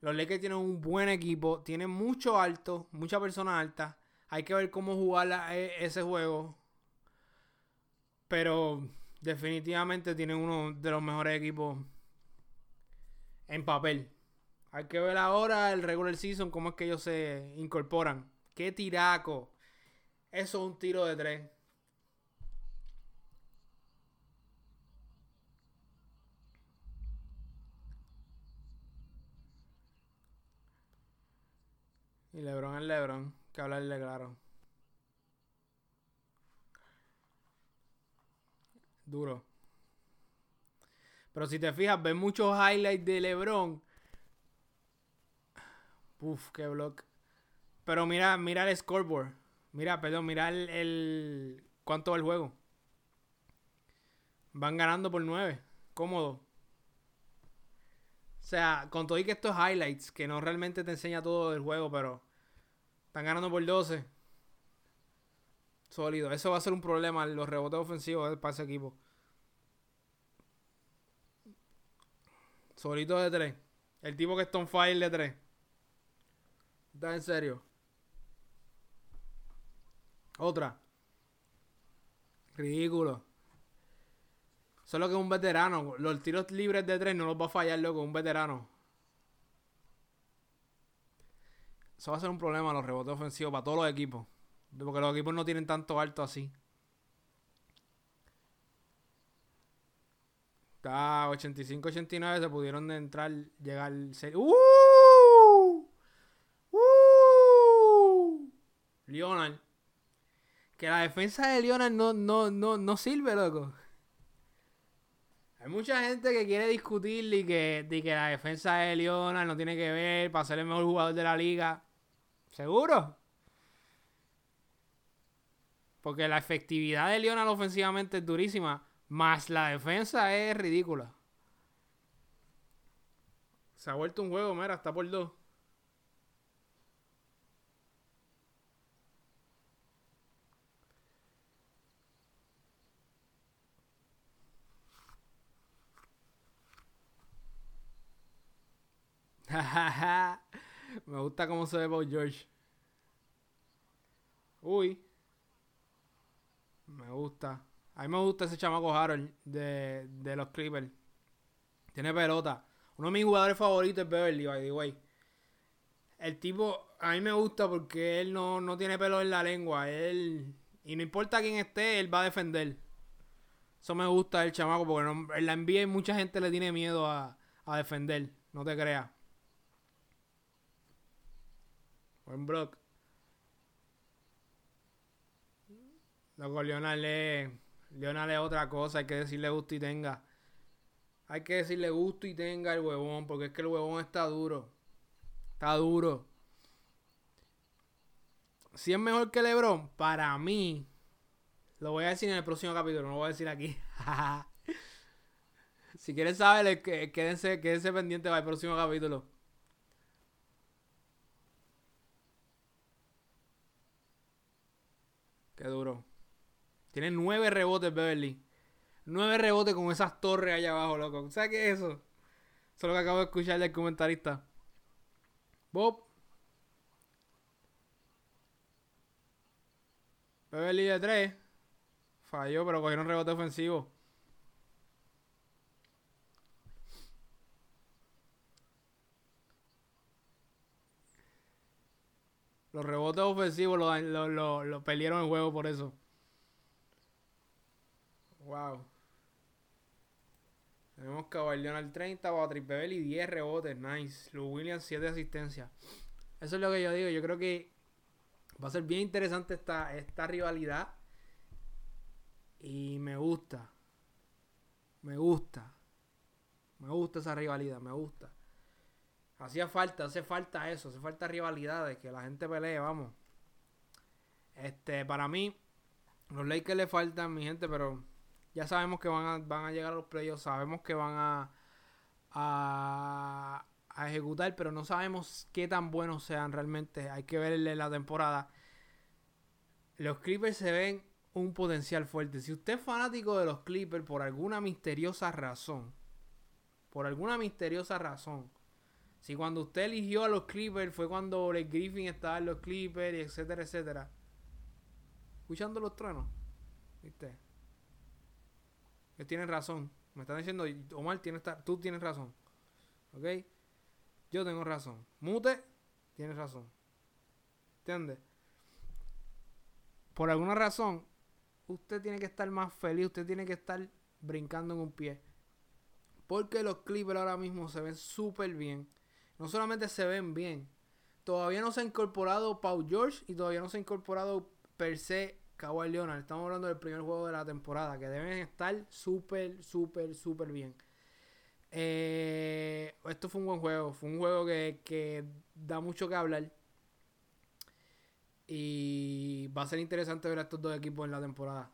Los Lakers tienen un buen equipo, tienen mucho alto, mucha persona alta. Hay que ver cómo jugar e, ese juego. Pero definitivamente tienen uno de los mejores equipos en papel. Hay que ver ahora el regular season, cómo es que ellos se incorporan. ¡Qué tiraco! Eso es un tiro de tres. Y Lebron es Lebron, que hablarle claro. Duro. Pero si te fijas, ves muchos highlights de Lebron. Uf, qué block. Pero mira, mira el scoreboard. Mira, perdón, mira el, ¿Cuánto va el juego? Van ganando por 9. Cómodo. O sea, con todo y que estos highlights, que no realmente te enseña todo el juego, pero están ganando por 12. Sólido. Eso va a ser un problema, los rebotes ofensivos para ese equipo. Solito de 3. El tipo que está on fire de 3. ¿Está en serio? Otra. Ridículo. Solo que un veterano. Los tiros libres de tres no los va a fallar, loco. Un veterano. Eso va a ser un problema los rebotes ofensivos para todos los equipos. Porque los equipos no tienen tanto alto así. Está 85-89 se pudieron entrar, llegar. ¡Uh! ¡Uh! Leonard. Que la defensa de Leonard no, no, no, no sirve, loco. Hay mucha gente que quiere discutir y que, que la defensa de Leonard no tiene que ver para ser el mejor jugador de la liga. ¿Seguro? Porque la efectividad de Leonard ofensivamente es durísima. Más la defensa es ridícula. Se ha vuelto un juego, mira, está por dos. Me gusta cómo se ve Paul George. Uy. Me gusta. A mí me gusta ese chamaco Harold de, de los Clippers. Tiene pelota. Uno de mis jugadores favoritos es Beverly, by the way. El tipo, a mí me gusta porque él no, no tiene pelo en la lengua. Él, y no importa quién esté, él va a defender. Eso me gusta el chamaco porque en la NBA mucha gente le tiene miedo a, a defender. No te creas. Buen block. Loco, Leonard es, Leonard es otra cosa. Hay que decirle gusto y tenga. Hay que decirle gusto y tenga el huevón. Porque es que el huevón está duro. Está duro. Si es mejor que LeBron, para mí. Lo voy a decir en el próximo capítulo. No lo voy a decir aquí. si quieren saber, quédense, quédense pendiente para el próximo capítulo. Qué duro. Tiene nueve rebotes, Beverly. Nueve rebotes con esas torres allá abajo, loco. ¿Sabes qué es eso? Eso es lo que acabo de escuchar del comentarista. Bob. Beverly de 3. Falló, pero cogieron rebote ofensivo. Los rebotes ofensivos los lo, lo, lo perdieron el juego por eso. Wow. Tenemos Caballón al 30, Patrick y 10 rebotes, nice. Lou Williams 7 asistencias. Eso es lo que yo digo. Yo creo que va a ser bien interesante esta, esta rivalidad. Y me gusta. Me gusta. Me gusta esa rivalidad, me gusta. Hacía falta, hace falta eso, hace falta rivalidades, que la gente pelee, vamos. Este, para mí, los Lakers le faltan, mi gente, pero ya sabemos que van a, van a llegar a los playoffs, sabemos que van a, a, ejecutar, pero no sabemos qué tan buenos sean realmente. Hay que verle la temporada. Los Clippers se ven un potencial fuerte. Si usted es fanático de los Clippers por alguna misteriosa razón, por alguna misteriosa razón, si cuando usted eligió a los Clippers fue cuando Blake Griffin estaba en los Clippers, etcétera, etcétera. Escuchando los truenos. ¿Viste? Que tienen razón. Me están diciendo, Omar, tienes, tú tienes razón. ¿Ok? Yo tengo razón. Mute, tienes razón. ¿Entiendes? Por alguna razón, usted tiene que estar más feliz, usted tiene que estar brincando en un pie. Porque los Clippers ahora mismo se ven súper bien. No solamente se ven bien, todavía no se ha incorporado Paul George y todavía no se ha incorporado per se Kawhi Leonard. Estamos hablando del primer juego de la temporada, que deben estar súper, súper, súper bien. Eh, esto fue un buen juego, fue un juego que, que da mucho que hablar. Y va a ser interesante ver a estos dos equipos en la temporada.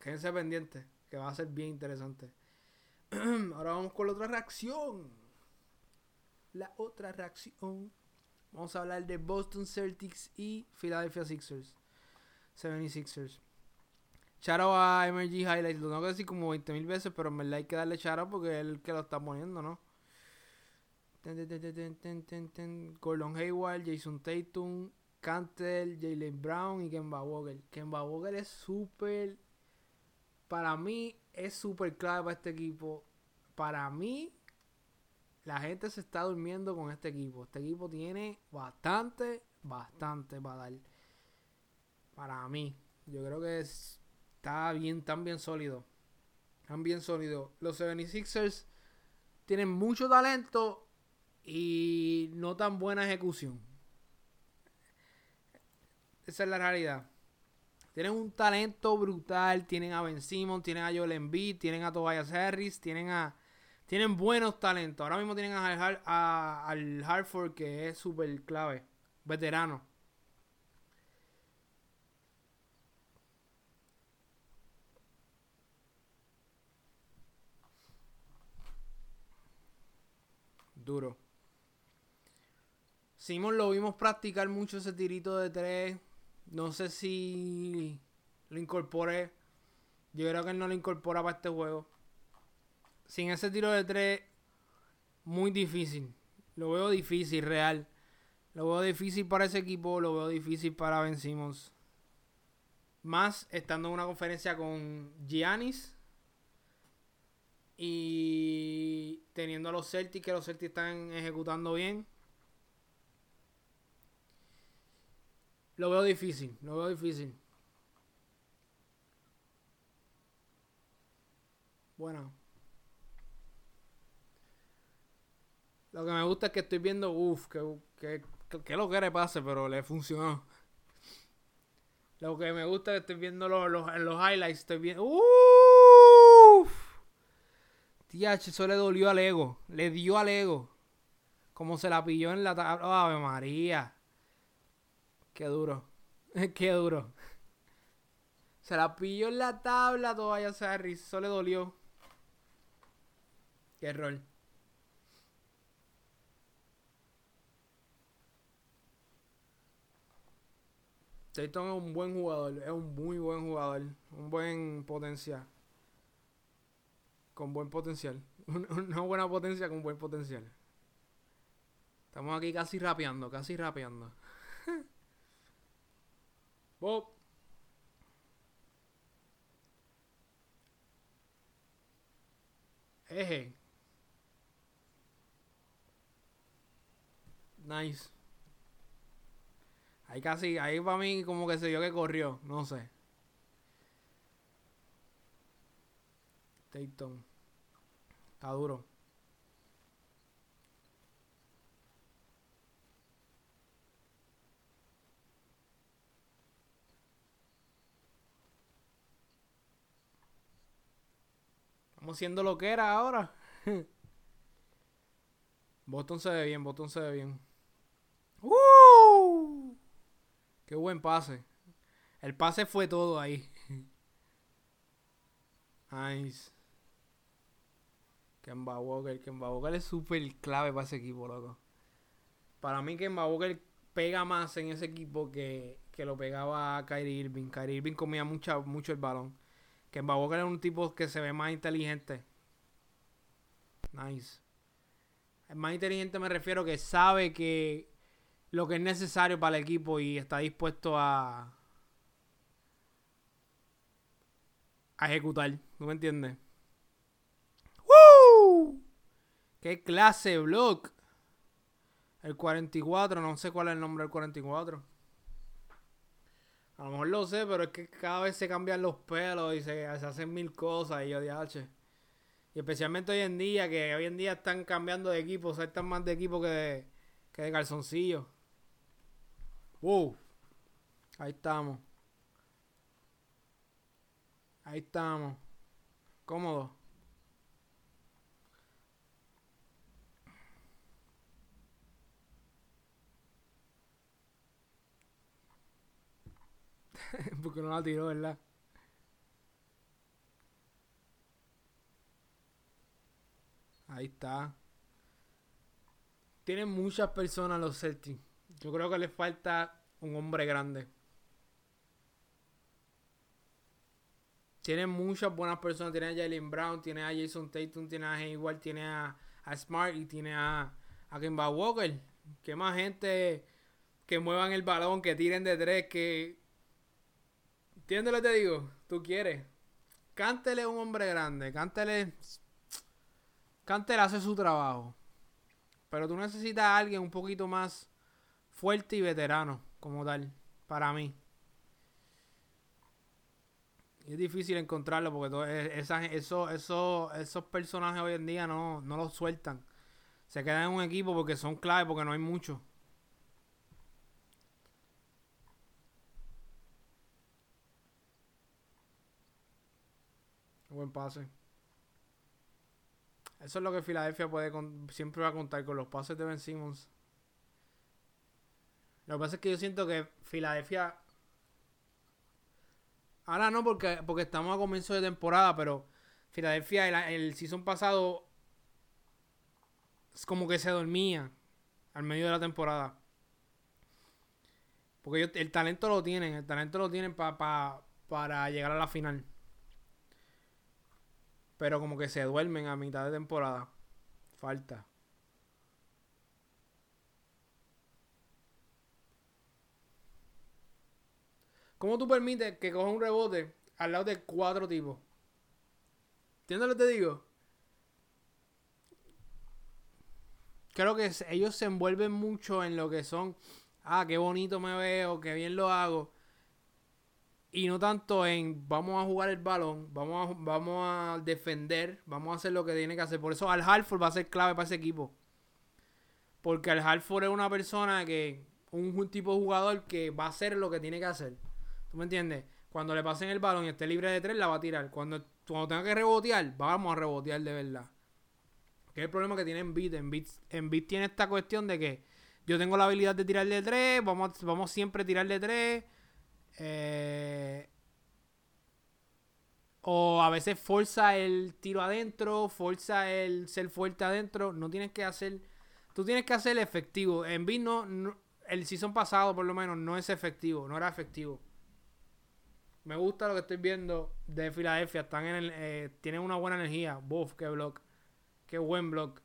Quédense pendientes, que va a ser bien interesante. Ahora vamos con la otra reacción. La otra reacción. Vamos a hablar de Boston Celtics y Philadelphia Sixers. 76ers. Charo a MG Highlights. Lo tengo que decir como 20.000 veces, pero en verdad hay que darle charo porque es el que lo está poniendo, ¿no? Gordon Hayward, Jason Tatum, Cantel, Jalen Brown y Kemba Walker. Kemba Walker es súper. Para mí, es súper clave para este equipo. Para mí, la gente se está durmiendo con este equipo. Este equipo tiene bastante, bastante para dar. Para mí. Yo creo que está bien, tan bien sólido. Tan bien sólido. Los 76ers tienen mucho talento y no tan buena ejecución. Esa es la realidad. Tienen un talento brutal. Tienen a Ben Simmons, tienen a Joel Embiid, tienen a Tobias Harris, tienen a... Tienen buenos talentos. Ahora mismo tienen a, al Hartford que es súper clave. Veterano. Duro. Simon lo vimos practicar mucho ese tirito de tres. No sé si lo incorporé. Yo creo que él no lo incorpora para este juego. Sin ese tiro de tres, muy difícil. Lo veo difícil, real. Lo veo difícil para ese equipo. Lo veo difícil para Ben Simmons. Más estando en una conferencia con Giannis. Y teniendo a los Celtics, que los Celtics están ejecutando bien. Lo veo difícil, lo veo difícil. Bueno. Lo que me gusta es que estoy viendo, uff, que, que, que, lo que le pase, pero le funcionó. Lo que me gusta es que estoy viendo los, los, los highlights, estoy viendo... Uff. Tía, eso le dolió al ego. Le dio al ego. Como se la pilló en la tabla. Ave María. Qué duro. Qué duro. Se la pilló en la tabla todavía se Eso le dolió. Qué error. Tatum es un buen jugador, es un muy buen jugador, un buen potencial. Con buen potencial. Una buena potencia con buen potencial. Estamos aquí casi rapeando, casi rapeando. Bob. Eje. Nice. Ahí casi, ahí para mí como que se vio que corrió, no sé. Tatum. Está duro. Estamos siendo lo que era ahora. Boston se ve bien, Boston se ve bien. ¡Uh! Qué buen pase. El pase fue todo ahí. Nice. Kemba Walker. Kemba Walker es súper clave para ese equipo, loco. Para mí Kemba Walker pega más en ese equipo que, que lo pegaba Kyrie Irving. Kyrie Irving comía mucho el balón. Kemba Walker es un tipo que se ve más inteligente. Nice. Más inteligente me refiero que sabe que lo que es necesario para el equipo y está dispuesto a, a ejecutar. ¿No me entiendes? ¡Qué clase de block! El 44, no sé cuál es el nombre del 44. A lo mejor lo sé, pero es que cada vez se cambian los pelos y se, hacen mil cosas y yo dije, Y especialmente hoy en día, que hoy en día están cambiando de equipo, o sea, están más de equipo que de, que de calzoncillo. Wow. Ahí estamos. Ahí estamos. Cómodo. Porque no la tiró, ¿verdad? Ahí está. Tienen muchas personas los Celtics. Yo creo que le falta un hombre grande. Tiene muchas buenas personas. Tiene a Jalen Brown, tiene a Jason Tatum, tiene a Hayward, tiene a, Smart y tiene a, a Kemba Walker. Que más gente que muevan el balón, que tiren de tres, que... ¿Entiendes lo que te digo? Tú quieres. Cántele un hombre grande. Cántele... Cántele hace su trabajo. Pero tú necesitas a alguien un poquito más fuerte y veterano como tal, para mí. es difícil encontrarlo porque todo, esa, eso, eso, esos personajes hoy en día no, no los sueltan. Se quedan en un equipo porque son clave, porque no hay mucho. Buen pase. Eso es lo que Filadelfia puede siempre va a contar con los pases de Ben Simmons. Lo que pasa es que yo siento que Filadelfia. Ahora no, porque, porque estamos a comienzo de temporada, pero Filadelfia el, el season pasado es como que se dormía al medio de la temporada. Porque el talento lo tienen, el talento lo tienen para llegar a la final. Pero como que se duermen a mitad de temporada. Falta. ¿Cómo tú permites que coja un rebote al lado de cuatro tipos? ¿Entiendes lo que te digo? Creo que ellos se envuelven mucho en lo que son, ah, qué bonito me veo, qué bien lo hago. Y no tanto en vamos a jugar el balón, vamos a, vamos a defender, vamos a hacer lo que tiene que hacer. Por eso Al Hartford va a ser clave para ese equipo. Porque Al Hartford es una persona que, un tipo de jugador que va a hacer lo que tiene que hacer. ¿Tú me entiendes? Cuando le pasen el balón y esté libre de tres, la va a tirar. Cuando, cuando tenga que rebotear, vamos a rebotear de verdad. Que es el problema que tiene en Beat. En Beat, tiene esta cuestión de que yo tengo la habilidad de tirar de tres, vamos, vamos siempre a tirar de tres. Eh, o a veces forza el tiro adentro, forza el ser fuerte adentro. No tienes que hacer. Tú tienes que hacer efectivo. En Beat no, el season pasado, por lo menos, no es efectivo. No era efectivo. Me gusta lo que estoy viendo de Filadelfia. Están en el, eh, tienen una buena energía. Buff, qué block. Qué buen block.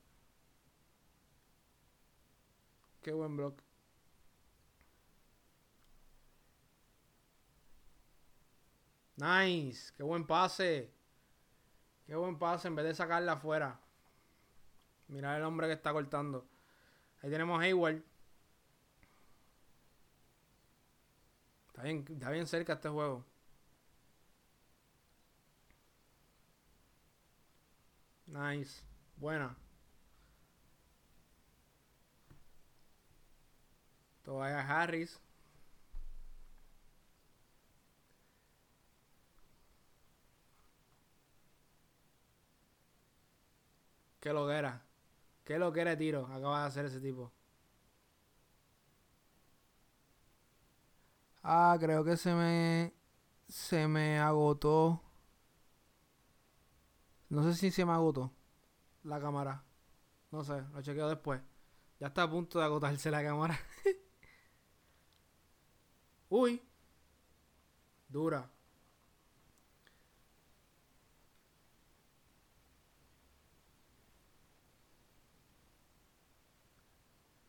Qué buen block. Nice. Qué buen pase. Qué buen pase en vez de sacarla afuera. Mira el hombre que está cortando. Ahí tenemos a Hayward. Está bien, está bien cerca este juego. Nice. Buena. Todavía Harris. Qué lo que era. Qué lo que era tiro. Acaba de hacer ese tipo. Ah, creo que se me. Se me agotó. No sé si se me agotó la cámara. No sé, lo chequeo después. Ya está a punto de agotarse la cámara. Uy. Dura.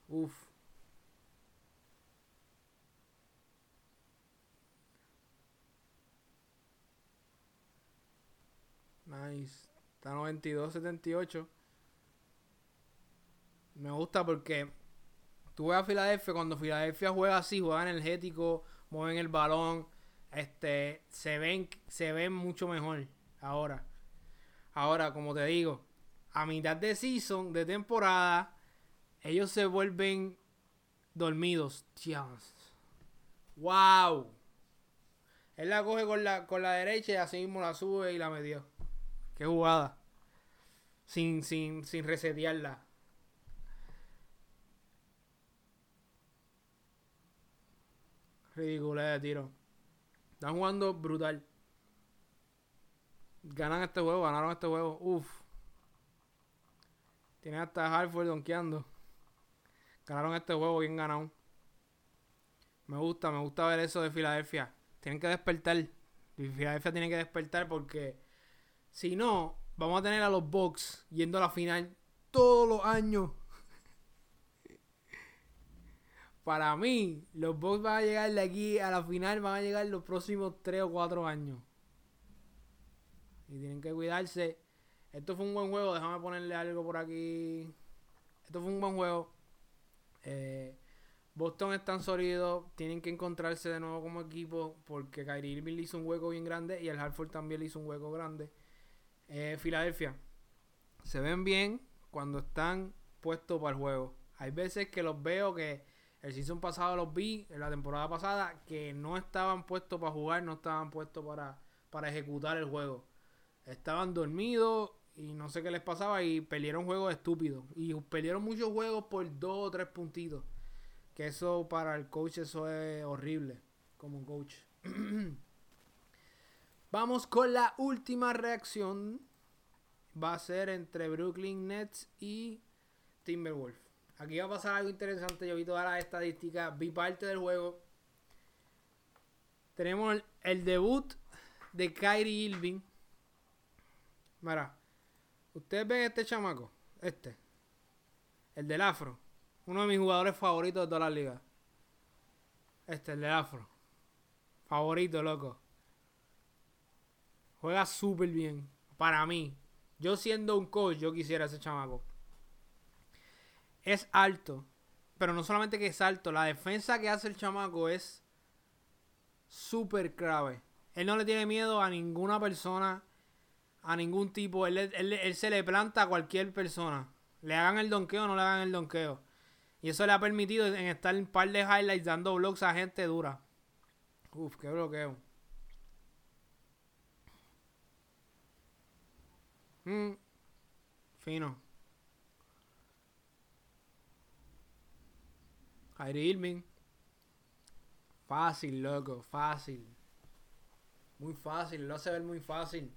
Uf. Nice. Está 92-78. Me gusta porque tú ves a Filadelfia, cuando Filadelfia juega así, juega energético, mueven el balón, este, se ven, se ven mucho mejor ahora. Ahora, como te digo, a mitad de season, de temporada, ellos se vuelven dormidos. Dios. Wow. Él la coge con la, con la derecha y así mismo la sube y la metió. Qué jugada. Sin, sin, sin resetearla. Ridículo de tiro. Están jugando brutal. Ganan este juego, ganaron este juego. Uf. Tienen hasta Hartford donkeando. Ganaron este juego bien ganado. Me gusta, me gusta ver eso de Filadelfia. Tienen que despertar. Filadelfia tiene que despertar porque si no, vamos a tener a los Bucks yendo a la final todos los años. Para mí, los Bucks van a llegar de aquí a la final, van a llegar los próximos 3 o 4 años. Y tienen que cuidarse. Esto fue un buen juego, déjame ponerle algo por aquí. Esto fue un buen juego. Eh, Boston están sólidos, tienen que encontrarse de nuevo como equipo porque Kyrie Irving le hizo un hueco bien grande y el Hartford también le hizo un hueco grande. Eh, Filadelfia. Se ven bien cuando están puestos para el juego. Hay veces que los veo que el season pasado los vi, en la temporada pasada, que no estaban puestos para jugar, no estaban puestos para, para ejecutar el juego. Estaban dormidos y no sé qué les pasaba y perdieron juegos estúpidos. Y perdieron muchos juegos por dos o tres puntitos. Que eso para el coach eso es horrible como coach. Vamos con la última reacción. Va a ser entre Brooklyn Nets y Timberwolves. Aquí va a pasar algo interesante. Yo vi todas las estadísticas, vi parte del juego. Tenemos el, debut de Kyrie Irving. Mira, ustedes ven este chamaco, este, el del afro, uno de mis jugadores favoritos de toda la liga. Este, el del afro. Favorito, loco. Juega súper bien. Para mí. Yo siendo un coach, yo quisiera ese chamaco. Es alto. Pero no solamente que es alto, la defensa que hace el chamaco es súper clave. Él no le tiene miedo a ninguna persona, a ningún tipo. Él, él, se le planta a cualquier persona. Le hagan el donqueo o no le hagan el donqueo. Y eso le ha permitido en estar en un par de highlights dando blocks a gente dura. Uf, qué bloqueo. Mm, fino. Kyrie Irving. Fácil, loco, fácil. Muy fácil, lo hace ver muy fácil.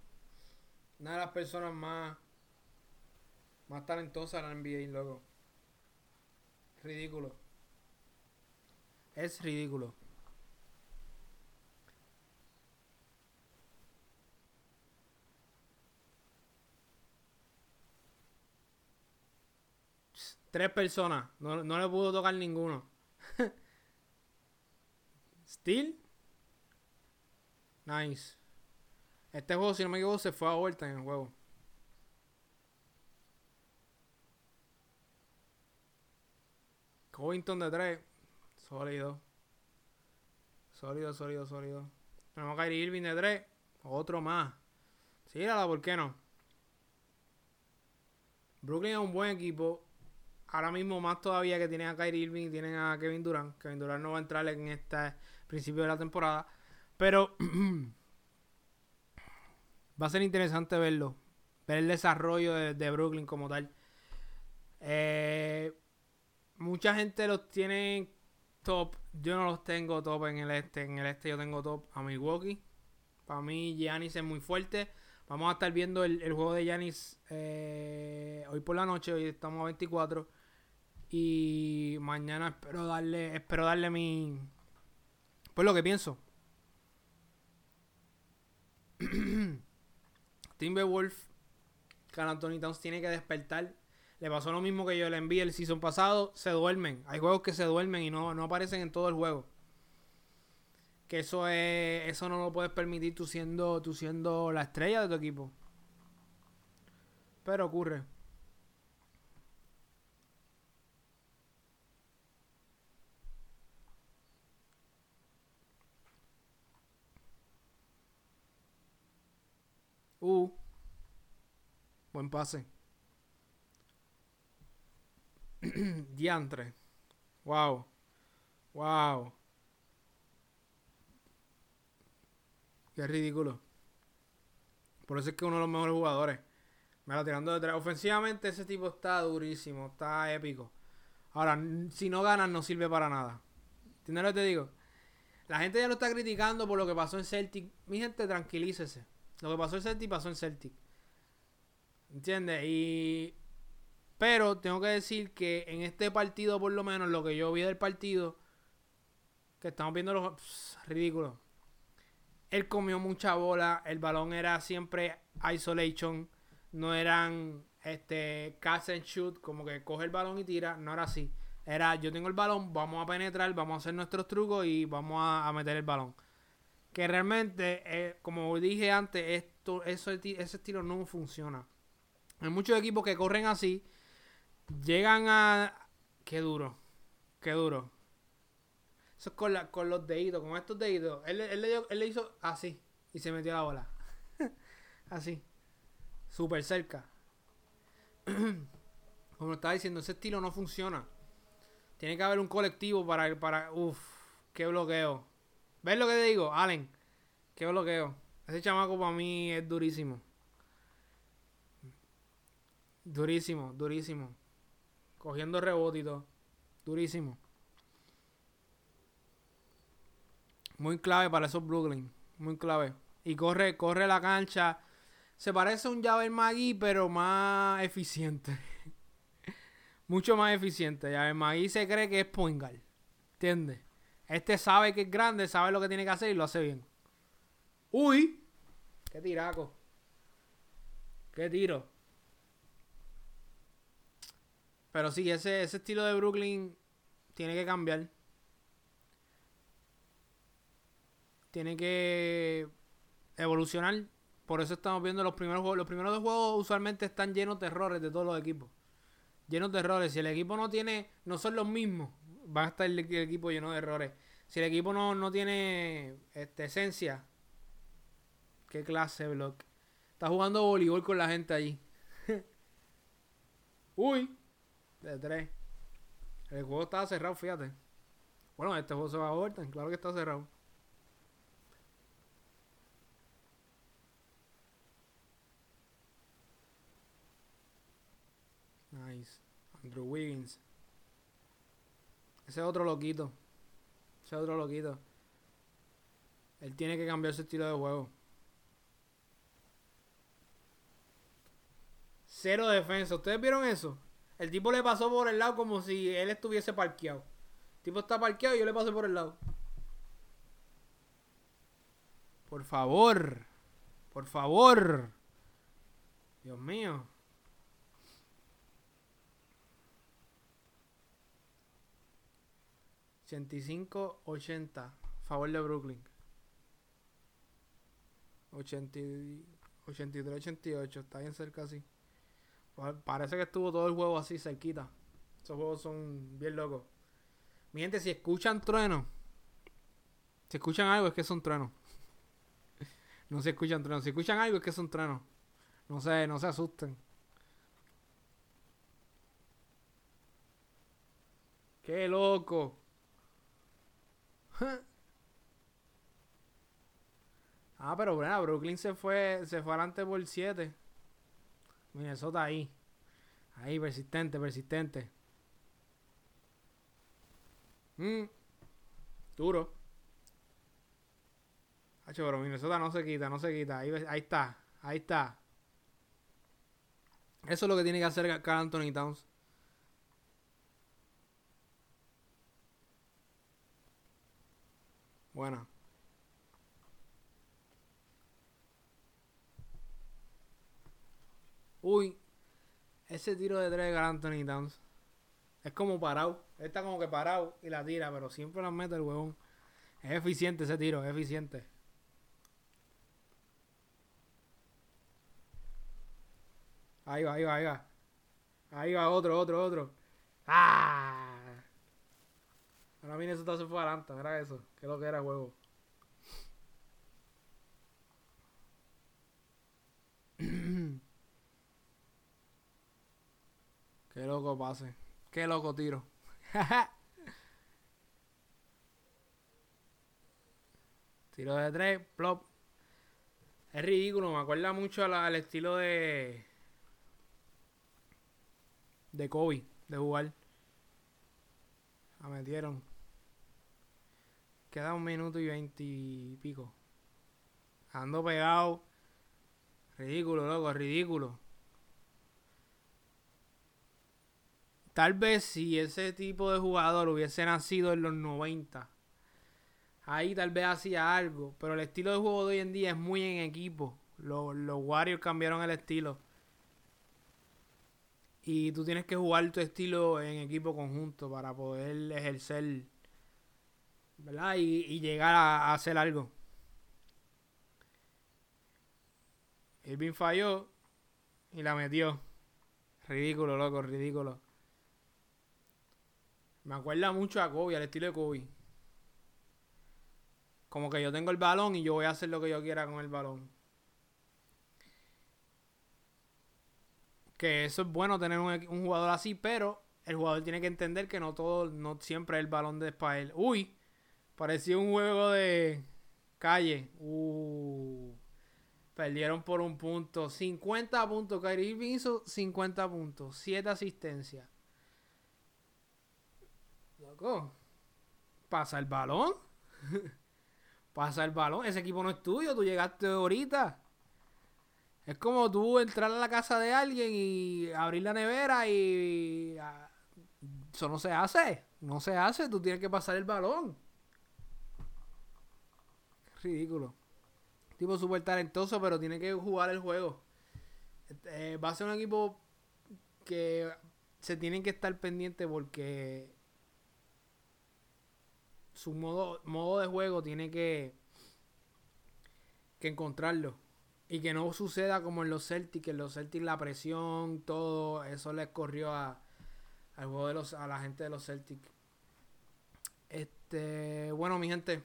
Una de las personas más más talentosas de la NBA, loco. Ridículo. Es ridículo. Tres personas. No, no le pudo tocar ninguno. Steel. Nice. Este juego, si no me equivoco, se fue a vuelta en el juego. Covington de 3. Sólido. Sólido, sólido, sólido. Tenemos Kyrie Irving de 3. Otro más. Sígala, ¿por qué no? Brooklyn es un buen equipo. Ahora mismo más todavía que tienen a Kyrie Irving y tienen a Kevin Durant. Kevin Durant no va a entrar en este principio de la temporada. Pero va a ser interesante verlo. Ver el desarrollo de, Brooklyn como tal. Eh, mucha gente los tiene top. Yo no los tengo top en el este. En el este yo tengo top a Milwaukee. Para mí, Giannis es muy fuerte. Vamos a estar viendo el, juego de Giannis eh, hoy por la noche. Hoy estamos a 24. Y mañana espero darle, espero darle mi. Pues lo que pienso. Timberwolf, Can Anthony Towns tiene que despertar. Le pasó lo mismo que yo le envié el season pasado. Se duermen. Hay juegos que se duermen y no, no aparecen en todo el juego. Que eso es. Eso no lo puedes permitir tú siendo. Tú siendo la estrella de tu equipo. Pero ocurre. Uh. Buen pase. Diantre. Wow. Wow. Qué ridículo. Por eso es que uno de los mejores jugadores. Me la tirando detrás. Ofensivamente ese tipo está durísimo. Está épico. Ahora, si no ganan no sirve para nada. ¿Entiendes lo que te digo? La gente ya lo está criticando por lo que pasó en Celtic. Mi gente, tranquilícese. Lo que pasó en Celtic pasó en Celtic. ¿Entiendes? Y. Pero tengo que decir que en este partido, por lo menos, lo que yo vi del partido, que estamos viendo los. ridículos. Él comió mucha bola. El balón era siempre isolation. No eran este catch and shoot, como que coge el balón y tira. No era así. Era yo tengo el balón, vamos a penetrar, vamos a hacer nuestros trucos y vamos a meter el balón que realmente, eh, como dije antes, esto, ese estilo no funciona. Hay muchos equipos que corren así, llegan a... Qué duro, qué duro. Eso es con, la, con los deditos, con estos deditos. Él, él, le, él le hizo así y se metió la bola. así. Súper cerca. Como estaba diciendo, ese estilo no funciona. Tiene que haber un colectivo para... para Uf, qué bloqueo. ¿Ves lo que te digo? Allen, qué bloqueo. Ese chamaco para mí es durísimo. Durísimo, durísimo. Cogiendo rebote y todo. Durísimo. Muy clave para esos Brooklyn. Muy clave. Y corre, corre la cancha. Se parece a un Javel Magui, pero más eficiente. Mucho más eficiente. Javel Magui se cree que es Poingal. ¿Entiendes? Este sabe que es grande, sabe lo que tiene que hacer y lo hace bien. Uy, qué tiraco. Qué tiro. Pero sí, ese, ese estilo de Brooklyn tiene que cambiar. tiene que evolucionar. Por eso estamos viendo los primeros juegos. Los primeros dos juegos usualmente están llenos de errores de todos los equipos. Llenos de errores. Si el equipo no tiene, no son los mismos, va a estar el, equipo lleno de errores. Si el equipo no, no tiene este, esencia, qué clase block. Está jugando voleibol con la gente allí. Uy, de tres. El juego estaba cerrado, fíjate. Bueno, este juego se va a vuelta, claro que está cerrado. Nice. Andrew Wiggins. Ese es otro loquito. Ese es otro loquito. Él tiene que cambiar su estilo de juego. Cero defensa. ¿Ustedes vieron eso? El tipo le pasó por el lado como si él estuviese parqueado. El tipo está parqueado y yo le pasé por el lado. Por favor. Por favor. Dios mío. 85-80. Favor de Brooklyn. 83-88. Está bien cerca así. Parece que estuvo todo el juego así cerquita. Esos juegos son bien locos. Mi gente, si escuchan trueno si escuchan algo es que son truenos. no se escuchan truenos. Si escuchan algo es que son truenos. No se, no se asusten. ¡Qué loco! Ah, pero bueno, Brooklyn se fue, se fue adelante por 7. Minnesota ahí. Ahí, persistente, persistente. Mm. Duro. Hacho, pero Minnesota no se quita, no se quita. Ahí, ahí está, ahí está. Eso es lo que tiene que hacer Carl Anthony Towns. Bueno. Uy. Ese tiro de tres de Anthony Towns. Es como parado. está como que parado y la tira, pero siempre la mete el huevón. Es eficiente ese tiro, es eficiente. Ahí va, ahí va, ahí va. Ahí va otro, otro, otro. ¡Ah! Ahora Minnesota se fue adelante, era eso. Que lo que era juego. Qué loco pase. Qué loco tiro. tiro de tres, plop. Es ridículo, me acuerda mucho al estilo de. de Kobe, de jugar. La metieron. Queda un minuto y veinte y pico. Ando pegado. Ridículo, loco, ridículo. Tal vez si ese tipo de jugador hubiese nacido en los 90, ahí tal vez hacía algo. Pero el estilo de juego de hoy en día es muy en equipo. Los, los Warriors cambiaron el estilo. Y tú tienes que jugar tu estilo en equipo conjunto para poder ejercer Y, llegar a, hacer algo. Irving falló y la metió. Ridículo, loco, ridículo. Me acuerda mucho a Kobe, al estilo de Kobe. Como que yo tengo el balón y yo voy a hacer lo que yo quiera con el balón. Que eso es bueno tener un, jugador así, pero el jugador tiene que entender que no todo, no siempre el balón de para él. Uy, Parecía un juego de calle. Uh, perdieron por un punto. 50 puntos. Kyrie Irving hizo 50 puntos. 7 asistencias. Loco. Pasa el balón. Pasa el balón. Ese equipo no es tuyo. Tú llegaste ahorita. Es como tú entrar a la casa de alguien y abrir la nevera y... Ah, eso no se hace. No se hace. Tú tienes que pasar el balón ridículo. Tipo súper talentoso, pero tiene que jugar el juego. Eh, va a ser un equipo que se tienen que estar pendientes porque su modo, modo de juego tiene que que encontrarlo. Y que no suceda como en los Celtics, en los Celtics la presión, todo, eso les corrió a, al juego de los, a la gente de los Celtics. Este, bueno, mi gente,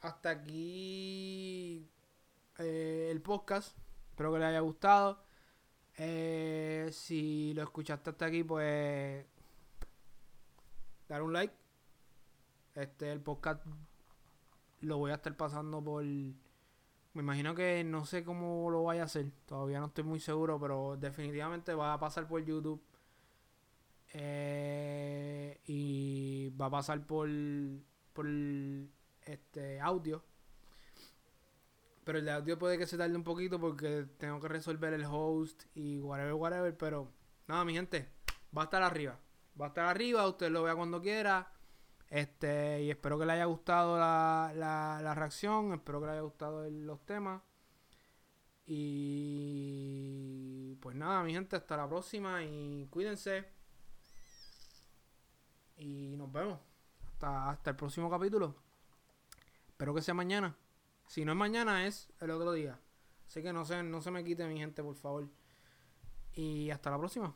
hasta aquí eh, el podcast. Espero que les haya gustado. Eh, si lo escuchaste hasta aquí, pues dar un like. Este, el podcast lo voy a estar pasando por. Me imagino que no sé cómo lo vaya a hacer. Todavía no estoy muy seguro, pero definitivamente va a pasar por YouTube. Eh, y va a pasar por, por este audio. Pero el de audio puede que se tarde un poquito porque tengo que resolver el host y whatever, whatever. Pero nada, mi gente, va a estar arriba. Va a estar arriba, usted lo vea cuando quiera. Este, y espero que le haya gustado la, la, reacción, espero que le haya gustado los temas. Y pues nada, mi gente, hasta la próxima y cuídense. Y nos vemos. Hasta, hasta el próximo capítulo. Espero que sea mañana. Si no es mañana, es el otro día. Así que no se, no se me quite, mi gente, por favor. Y hasta la próxima.